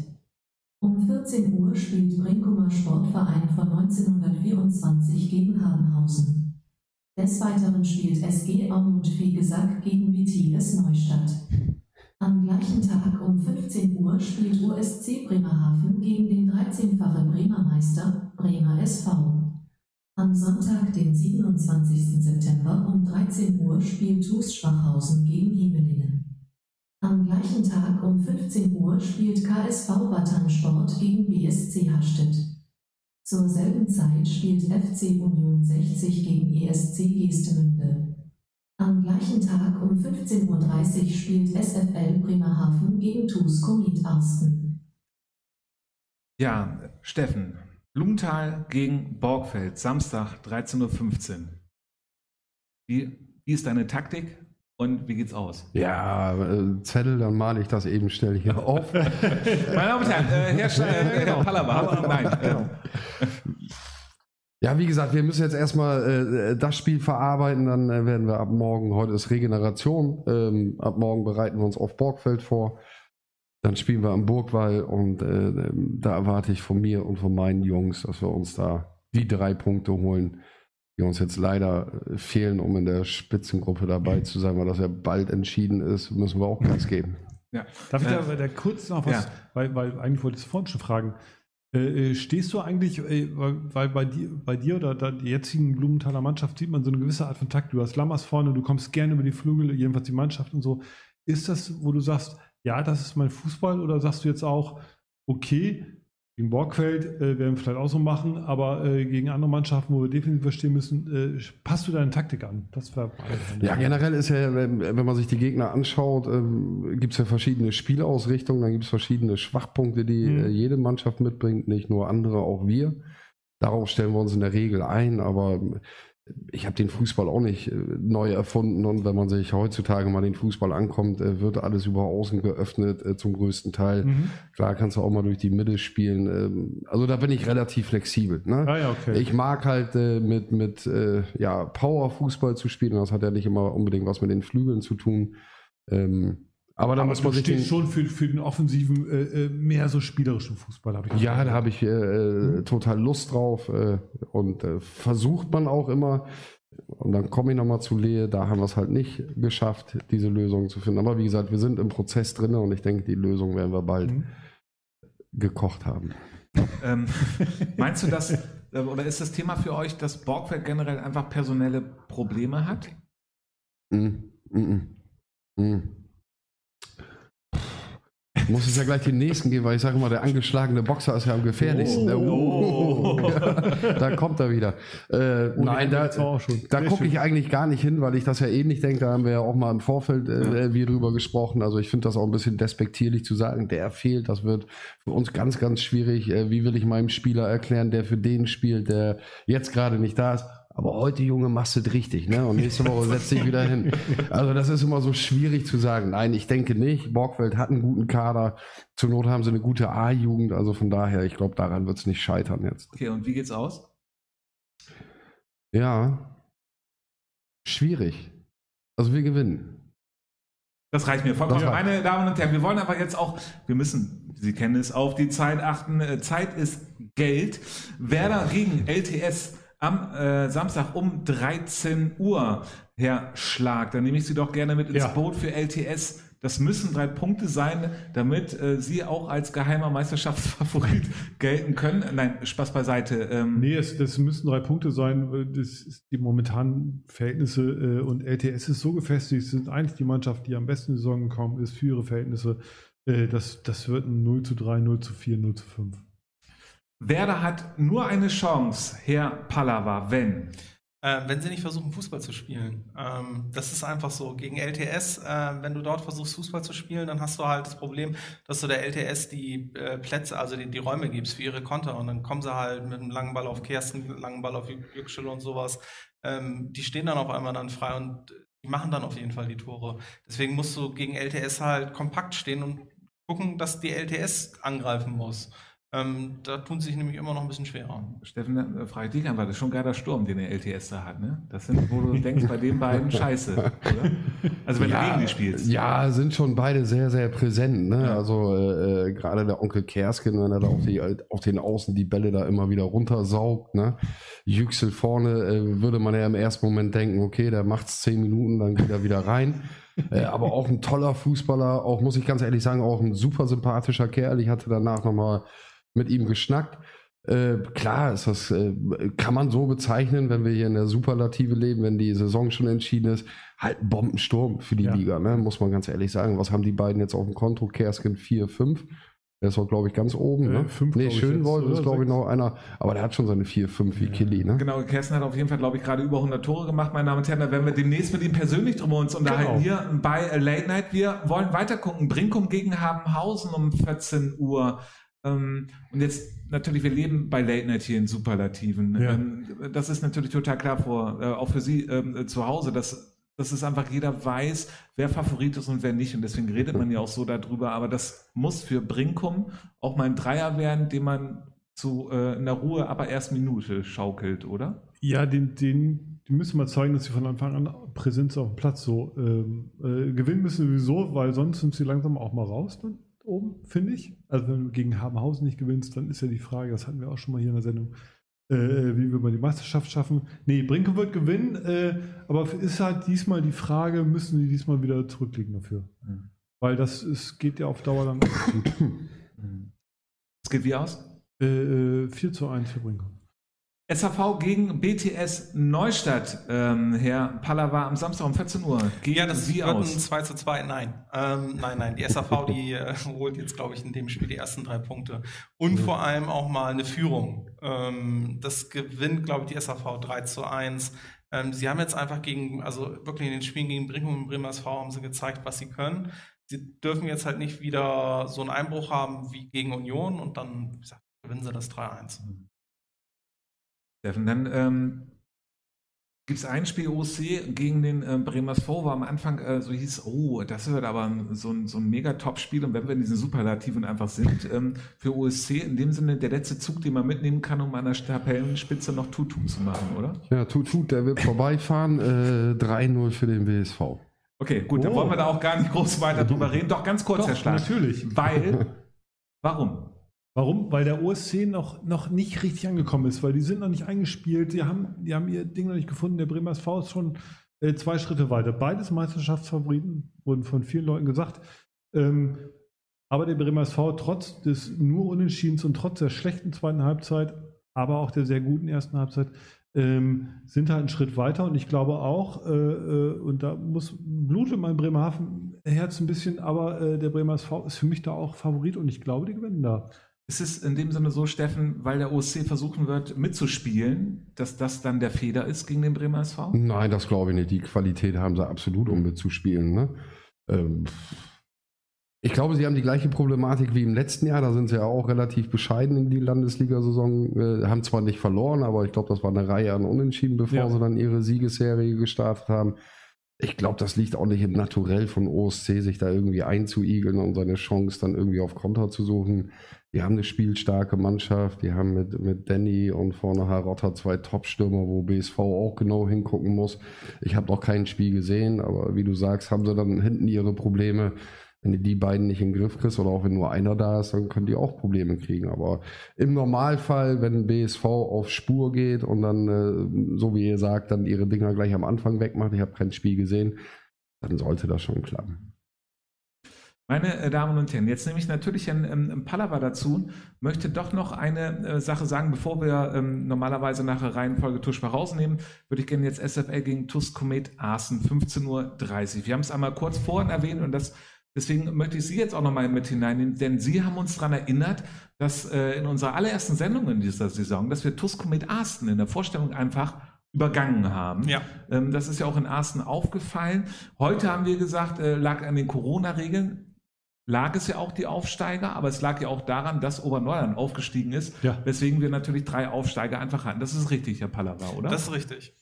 Um 14 Uhr spielt Brinkumer Sportverein von 1924 gegen Habenhausen. Des Weiteren spielt SG Aumund Fegesack gegen Vitiles Neustadt. Am gleichen Tag um 15 Uhr spielt USC Bremerhaven gegen den 13-fachen Bremer Meister Bremer SV. Am Sonntag, den 27. September um 13 Uhr spielt TuS Schwachhausen gegen Hemelingen. Am gleichen Tag um 15 Uhr spielt KSV Watternsport gegen BSC Hastedt. Zur selben Zeit spielt FC Union 60 gegen ESC Geestemünde. Am gleichen Tag um 15.30 Uhr spielt SFL Bremerhaven gegen TuS Komit Arsten. Ja, Steffen, Blumenthal gegen Borgfeld, Samstag 13.15 Uhr. Wie, wie ist deine Taktik und wie geht's aus? Ja, äh, Zettel, dann male ich das eben schnell hier auf. Meine Damen und Herren, äh, Herr, Sch äh, Herr Pallava, nein. Genau. Ja, wie gesagt, wir müssen jetzt erstmal äh, das Spiel verarbeiten, dann äh, werden wir ab morgen, heute ist Regeneration, ähm, ab morgen bereiten wir uns auf Borgfeld vor. Dann spielen wir am Burgwall und äh, da erwarte ich von mir und von meinen Jungs, dass wir uns da die drei Punkte holen, die uns jetzt leider äh, fehlen, um in der Spitzengruppe dabei zu sein, weil das ja bald entschieden ist, müssen wir auch Gas geben. Ja. Darf ich da, da kurz noch was, ja. weil, weil eigentlich wollte ich es vorhin schon fragen. Äh, äh, stehst du eigentlich, äh, weil bei dir, bei dir oder der jetzigen Blumenthaler Mannschaft sieht man so eine gewisse Art von Takt. Du hast Lammers vorne, du kommst gerne über die Flügel, jedenfalls die Mannschaft und so. Ist das, wo du sagst, ja, das ist mein Fußball oder sagst du jetzt auch, okay, gegen Borgfeld äh, werden wir vielleicht auch so machen, aber äh, gegen andere Mannschaften, wo wir definitiv verstehen müssen, äh, passt du deine Taktik an? Das war ja, generell ist ja, wenn, wenn man sich die Gegner anschaut, ähm, gibt es ja verschiedene Spielausrichtungen, dann gibt es verschiedene Schwachpunkte, die mhm. Äh, jede Mannschaft mitbringt, nicht nur andere, auch wir. Darauf stellen wir uns in der Regel ein, aber ich habe den Fußball auch nicht äh, neu erfunden und wenn man sich heutzutage mal den Fußball ankommt, äh, wird alles über außen geöffnet äh, zum größten Teil. Mhm. Klar kannst du auch mal durch die Mitte spielen. Ähm, also da bin ich relativ flexibel. Ne? Ah, ja, okay. Ich mag halt mit, mit ja, Power-Fußball zu spielen. Das hat ja nicht immer unbedingt was mit den Flügeln zu tun. Ähm, aber da muss man sich den, schon für, für den offensiven, äh, mehr so spielerischen Fußball, habe ich Ja, da habe ich äh, mhm. total Lust drauf äh, und äh, versucht man auch immer. Und dann komme ich nochmal zu Lehe, da haben wir es halt nicht geschafft, diese Lösung zu finden. Aber wie gesagt, wir sind im Prozess drin und ich denke, die Lösung werden wir bald mhm. gekocht haben. Ähm, meinst du das, äh, oder ist das Thema für euch, dass Borgfeld generell einfach personelle Probleme hat? Mhm. Mhm. Mhm. Muss es ja gleich den nächsten geben, weil ich sage immer, der angeschlagene Boxer ist ja am gefährlichsten. Oh. Oh. da kommt er wieder. Äh, oh, nein, da, da gucke ich eigentlich gar nicht hin, weil ich das ja ähnlich denke. Da haben wir ja auch mal im Vorfeld äh, wie drüber gesprochen. Also ich finde das auch ein bisschen despektierlich zu sagen, der fehlt. Das wird für uns ganz, ganz schwierig. Äh, wie will ich meinem Spieler erklären, der für den spielt, der jetzt gerade nicht da ist? Aber heute, Junge, machst du es richtig, ne? Und nächste Woche setzt dich wieder hin. Also das ist immer so schwierig zu sagen. Nein, ich denke nicht. Borgfeld hat einen guten Kader. Zur Not haben sie eine gute A-Jugend. Also von daher, ich glaube, daran wird es nicht scheitern jetzt. Okay, und wie geht's aus? Ja, schwierig. Also wir gewinnen. Das reicht mir vollkommen. Meine Damen und Herren, wir wollen aber jetzt auch, wir müssen, Sie kennen es, auf die Zeit achten. Zeit ist Geld. Werder gegen LTS am äh, Samstag um 13 Uhr, Herr Schlag. Dann nehme ich Sie doch gerne mit ins ja. Boot für LTS. Das müssen drei Punkte sein, damit äh, Sie auch als geheimer Meisterschaftsfavorit gelten können. Nein, Spaß beiseite. Ähm. Nee, es, das müssen drei Punkte sein. Das ist die momentanen Verhältnisse äh, und LTS ist so gefestigt. Sie sind eigentlich die Mannschaft, die am besten in die Saison gekommen ist für ihre Verhältnisse. Äh, das, das wird ein 0 zu 3, 0 zu 4, 0 zu 5. Werder hat nur eine Chance, Herr Pallava, wenn. Äh, wenn sie nicht versuchen, Fußball zu spielen. Ähm, das ist einfach so. Gegen LTS, äh, wenn du dort versuchst, Fußball zu spielen, dann hast du halt das Problem, dass du der LTS die äh, Plätze, also die, die, Räume gibst für ihre Konter und dann kommen sie halt mit einem langen Ball auf Kersten, langen Ball auf Yüksel und sowas. Ähm, die stehen dann auf einmal dann frei und die machen dann auf jeden Fall die Tore. Deswegen musst du gegen LTS halt kompakt stehen und gucken, dass die LTS angreifen muss. Ähm, da tun sie sich nämlich immer noch ein bisschen schwerer. Steffen, äh, frage ich dich einfach, das ist schon geiler Sturm, den der LTS da hat, ne? Das sind, wo du denkst, bei den beiden scheiße, oder? Also wenn ja, du gegen die spielst. Ja, sind schon beide sehr, sehr präsent, ne? Ja. Also äh, äh, gerade der Onkel Kersken, wenn er da auf, die, auf den Außen die Bälle da immer wieder runtersaugt, ne? Yüksel vorne, äh, würde man ja im ersten Moment denken, okay, der macht's zehn Minuten, dann geht er wieder rein. Äh, aber auch ein toller Fußballer, auch muss ich ganz ehrlich sagen, auch ein super sympathischer Kerl. Ich hatte danach nochmal mit ihm geschnackt. Äh, klar ist das, äh, kann man so bezeichnen, wenn wir hier in der Superlative leben, wenn die Saison schon entschieden ist, halt ein Bombensturm für die ja. Liga, ne? muss man ganz ehrlich sagen. Was haben die beiden jetzt auf dem Konto? Kersken 4, 5. Der ist auch, glaube ich, ganz oben. Ne? Äh, fünf, nee, Schönwolf ist, glaube ich, noch einer, aber der hat schon seine 4, 5 wie ja. Killy. Ne? Genau, Kerstin hat auf jeden Fall, glaube ich, gerade über 100 Tore gemacht, meine Damen und Herren. Da werden wir demnächst mit ihm persönlich drum uns unterhalten. Genau. Hier bei Late Night. Wir wollen weiter gucken. Brinkum gegen Habenhausen um 14 Uhr. Ähm, und jetzt natürlich, wir leben bei Late Night hier in Superlativen. Ja. Ähm, das ist natürlich total klar vor, äh, auch für Sie ähm, zu Hause, dass dass es einfach jeder weiß, wer Favorit ist und wer nicht. Und deswegen redet man ja auch so darüber. Aber das muss für Brinkum auch mal ein Dreier werden, den man zu äh, in der Ruhe aber erst Minute schaukelt, oder? Ja, den, den, die müssen wir zeigen, dass sie von Anfang an Präsenz auf dem Platz so ähm, äh, gewinnen müssen sowieso, weil sonst sind sie langsam auch mal raus dann oben, finde ich. Also wenn du gegen Habenhausen nicht gewinnst, dann ist ja die Frage, das hatten wir auch schon mal hier in der Sendung, äh, wie wir mal die Meisterschaft schaffen. Nee, Brinke wird gewinnen, äh, aber ist halt diesmal die Frage, müssen die diesmal wieder zurückliegen dafür? Mhm. Weil das ist, geht ja auf Dauer dann gut. Es geht wie aus? Äh, 4 äh, zu 1 für Brinke. SAV gegen BTS Neustadt, ähm, Herr Pallava, am Samstag um 14 Uhr. Gehen ja, das Sie wird aus? ein 2 zu 2, nein. Ähm, nein, nein, die SAV, die äh, holt jetzt, glaube ich, in dem Spiel die ersten drei Punkte. Und ja. vor allem auch mal eine Führung. Ähm, das gewinnt, glaube ich, die SAV 3 zu 1. Ähm, sie haben jetzt einfach gegen, also wirklich in den Spielen gegen Brinkum und Bremer SV haben sie gezeigt, was sie können. Sie dürfen jetzt halt nicht wieder so einen Einbruch haben wie gegen Union und dann, wie gesagt, gewinnen sie das 3-1. Steffen, dann ähm, gibt es ein Spiel OSC gegen den äh, Bremersvor, wo am Anfang äh, so hieß, oh, das wird aber so ein, so ein mega Top-Spiel und wenn wir in diesen Superlativen einfach sind, ähm, für OSC in dem Sinne der letzte Zug, den man mitnehmen kann, um an der Tabellenspitze noch Tutu zu machen, oder? Ja, Tutu, der wird vorbeifahren, äh, 3-0 für den WSV. Okay, gut, oh. dann wollen wir da auch gar nicht groß weiter drüber reden. Doch ganz kurz, Doch, Herr Schlag. Natürlich. Weil, warum? Warum? Weil der OSC noch, noch nicht richtig angekommen ist, weil die sind noch nicht eingespielt, die haben, die haben ihr Ding noch nicht gefunden. Der Bremer SV ist schon äh, zwei Schritte weiter. Beides Meisterschaftsfavoriten, wurden von vielen Leuten gesagt. Ähm, aber der Bremer SV trotz des nur Unentschiedens und trotz der schlechten zweiten Halbzeit, aber auch der sehr guten ersten Halbzeit, ähm, sind halt einen Schritt weiter und ich glaube auch, äh, äh, und da muss blutet mein Bremerhaven Herz ein bisschen, aber äh, der Bremer SV ist für mich da auch Favorit und ich glaube, die gewinnen da. Ist es in dem Sinne so, Steffen, weil der OSC versuchen wird mitzuspielen, dass das dann der Feder ist gegen den Bremer SV? Nein, das glaube ich nicht. Die Qualität haben sie absolut, um mitzuspielen. Ne? Ähm, ich glaube, sie haben die gleiche Problematik wie im letzten Jahr. Da sind sie ja auch relativ bescheiden in die Landesliga-Saison. Äh, haben zwar nicht verloren, aber ich glaube, das war eine Reihe an Unentschieden, bevor ja. sie dann ihre Siegesserie gestartet haben. Ich glaube, das liegt auch nicht im Naturell von OSC, sich da irgendwie einzuigeln und seine Chance dann irgendwie auf Konter zu suchen. Die haben eine spielstarke Mannschaft, die haben mit, mit Danny und vorne Harotta zwei Top-Stürmer, wo BSV auch genau hingucken muss. Ich habe noch kein Spiel gesehen, aber wie du sagst, haben sie dann hinten ihre Probleme wenn du die beiden nicht in den Griff kriegst oder auch wenn nur einer da ist, dann können die auch Probleme kriegen. Aber im Normalfall, wenn BSV auf Spur geht und dann, äh, so wie ihr sagt, dann ihre Dinger gleich am Anfang wegmacht, ich habe kein Spiel gesehen, dann sollte das schon klappen. Meine äh, Damen und Herren, jetzt nehme ich natürlich einen ähm, Pallava dazu, möchte doch noch eine äh, Sache sagen, bevor wir ähm, normalerweise nach der Reihenfolge Tuschbach rausnehmen, würde ich gerne jetzt SFL gegen TUS Komet Aßen, 15.30 Uhr. Wir haben es einmal kurz vorhin erwähnt und das Deswegen möchte ich Sie jetzt auch nochmal mit hineinnehmen, denn Sie haben uns daran erinnert, dass äh, in unserer allerersten Sendung in dieser Saison, dass wir Tusco mit Arsten in der Vorstellung einfach übergangen haben. Ja. Ähm, das ist ja auch in Arsten aufgefallen. Heute haben wir gesagt, äh, lag an den Corona-Regeln. Lag es ja auch die Aufsteiger, aber es lag ja auch daran, dass Oberneuland aufgestiegen ist, ja. weswegen wir natürlich drei Aufsteiger einfach hatten. Das ist richtig, Herr Pallava, oder? Das ist richtig.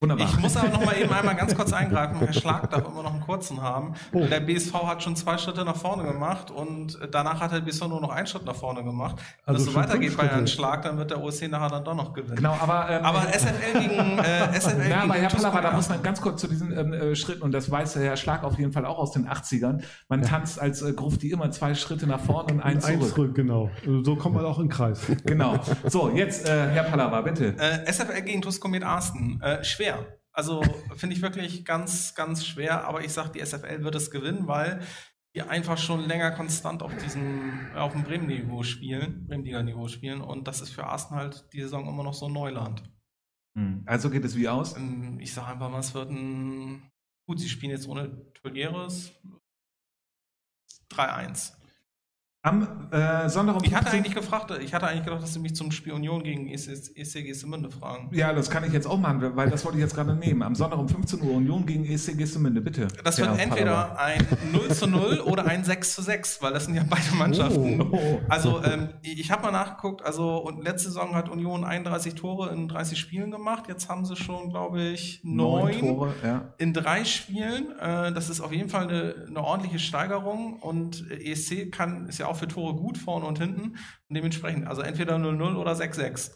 Wunderbar. Ich muss aber noch mal eben einmal ganz kurz eingreifen. Herr Schlag darf immer noch einen kurzen haben. Oh. Der BSV hat schon zwei Schritte nach vorne gemacht und danach hat der BSV nur noch einen Schritt nach vorne gemacht. Wenn also es so weitergeht bei Herrn Schlag, dann wird der OSC nachher dann doch noch gewinnen. Genau, aber, ähm, aber SFL gegen äh, SFL Ja, aber Herr Pallava, da muss man ganz kurz zu diesen ähm, äh, Schritten, und das weiß der Herr Schlag auf jeden Fall auch aus den 80ern, man ja. tanzt als äh, Grufti immer zwei Schritte nach vorne und einen zurück. zurück. Genau, so kommt man auch in den Kreis. Genau. So, jetzt äh, Herr Pallava, bitte. Äh, SFL gegen TuS Komet Arsten. Äh, schwer. Also finde ich wirklich ganz, ganz schwer, aber ich sage, die SFL wird es gewinnen, weil die einfach schon länger konstant auf diesem, auf dem Bremen-Niveau spielen, Bremenliga-Niveau spielen und das ist für Arsen halt die Saison immer noch so Neuland. Hm. Also geht es wie aus? Ähm, ich sage einfach mal, es wird ein, gut, sie spielen jetzt ohne Tolieres, 3-1. Am äh, Sonntag Ich hatte eigentlich gefragt, ich hatte eigentlich gedacht, dass Sie mich zum Spiel Union gegen ECG Semünde fragen. Ja, das kann ich jetzt auch machen, weil das wollte ich jetzt gerade nehmen. Am Sonntag um 15 Uhr Union gegen ECG Semünde, bitte. Das wird entweder Padawan. ein 0 zu 0 oder ein 6 zu 6, weil das sind ja beide Mannschaften. Oh. Also ähm, ich habe mal nachgeguckt, also und letzte Saison hat Union 31 Tore in 30 Spielen gemacht. Jetzt haben sie schon, glaube ich, neun, Tore ja. in drei Spielen. Äh, das ist auf jeden Fall eine, eine ordentliche Steigerung und ESC kann, ist ja auch für Tore gut vorne und hinten. Und dementsprechend, also entweder 0-0 oder 6-6.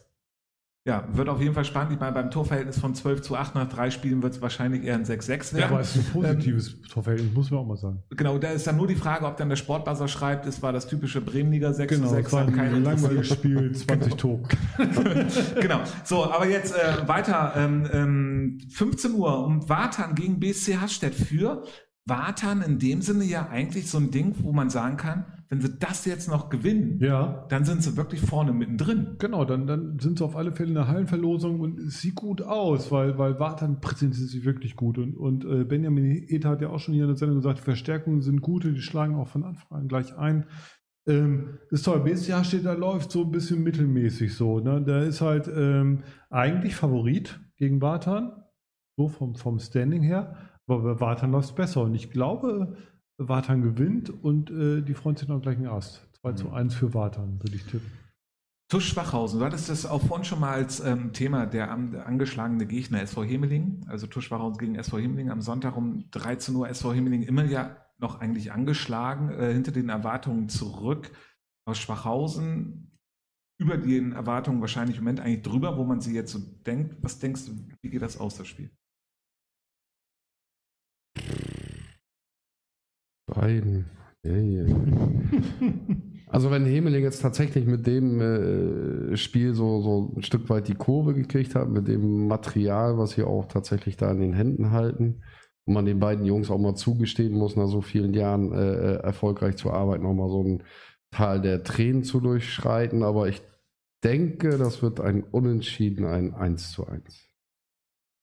Ja, wird auf jeden Fall spannend. Ich meine, beim Torverhältnis von 12 zu 8 nach drei Spielen wird es wahrscheinlich eher ein 6-6 werden. Ja, aber es ist ein positives ähm, Torverhältnis, muss man auch mal sagen. Genau, da ist dann nur die Frage, ob dann der Sportbuzzer schreibt, es war das typische Bremenliga 6 genau, 6. Genau, ein langweiliges Spiel, 20 Tore. genau, so, aber jetzt äh, weiter. Ähm, 15 ähm, Uhr um Wartan gegen BSC Hasstedt für Wartan in dem Sinne ja eigentlich so ein Ding, wo man sagen kann, wenn sie das jetzt noch gewinnen, ja. dann sind sie wirklich vorne mittendrin. Genau, dann, dann sind sie auf alle Fälle in der Hallenverlosung und es sieht gut aus, weil, weil Wartan präsentiert sich wirklich gut. Und, und äh, Benjamin Eta hat ja auch schon hier in der Sendung gesagt, die Verstärkungen sind gute, die schlagen auch von Anfang an gleich ein. Ähm, das toll, BSCH steht da, läuft so ein bisschen mittelmäßig so. Ne? Der ist halt ähm, eigentlich Favorit gegen Wartan, so vom, vom Standing her. Aber bei Wartan läuft es besser. Und ich glaube, Wartan gewinnt und äh, die freuen sich noch gleich einen Ast. 2 mhm. zu 1 für Wartan, würde ich tippen. Tusch Schwachhausen, du hattest das auch vorhin schon mal als ähm, Thema, der, der, angeschlagene Gegner SV Hemeling, also Tusch Schwachhausen gegen SV Hemeling am Sonntag um 13 Uhr, SV Hemeling immer ja noch eigentlich angeschlagen, äh, hinter den Erwartungen zurück. Aus Schwachhausen über den Erwartungen wahrscheinlich im Moment eigentlich drüber, wo man sie jetzt so denkt. Was denkst du, wie geht das aus, das Spiel? Beiden. Yeah, yeah. also wenn Hemeling jetzt tatsächlich mit dem äh, Spiel so, so ein Stück weit die Kurve gekriegt hat, mit dem Material, was sie auch tatsächlich da in den Händen halten, und man den beiden Jungs auch mal zugestehen muss, nach so vielen Jahren äh, äh erfolgreich zu arbeiten, auch mal so ein Tal der Tränen zu durchschreiten. Aber ich denke, das wird ein Unentschieden, ein 1 zu 1.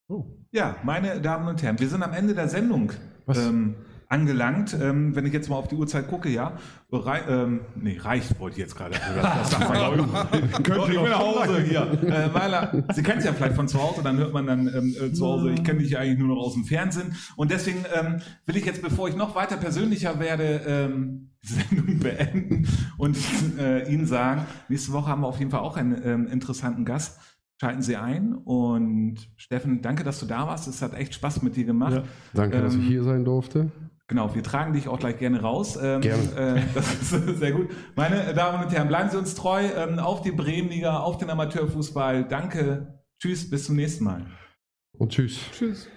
Oh. Ja, meine Damen und Herren, wir sind am Ende der Sendung. Ähm, angelangt. Ähm, wenn ich jetzt mal auf die Uhrzeit gucke, ja, rei ähm, nee, reicht wollte ich jetzt gerade. Das, das Könnte ich nach Hause hier. Äh, weil er, Sie kennen es ja vielleicht von zu Hause, dann hört man dann ähm, äh, zu Hause, ich kenne dich ja eigentlich nur noch aus dem Fernsehen. Und deswegen ähm, will ich jetzt, bevor ich noch weiter persönlicher werde, ähm, die Sendung beenden und äh, Ihnen sagen, nächste Woche haben wir auf jeden Fall auch einen ähm, interessanten Gast schalten Sie ein. Und Steffen, danke, dass du da warst. Es hat echt Spaß mit dir gemacht. Ja, danke, ähm, dass ich ähm, hier sein durfte. Genau, wir tragen dich auch gleich gerne raus. Ähm, gerne. Äh, das ist sehr gut. Meine Damen und Herren, bleiben Sie uns treu ähm, auf die Bremenliga, auf den Amateurfußball. Danke. Tschüss, bis zum nächsten Mal. Und tschüss. Tschüss.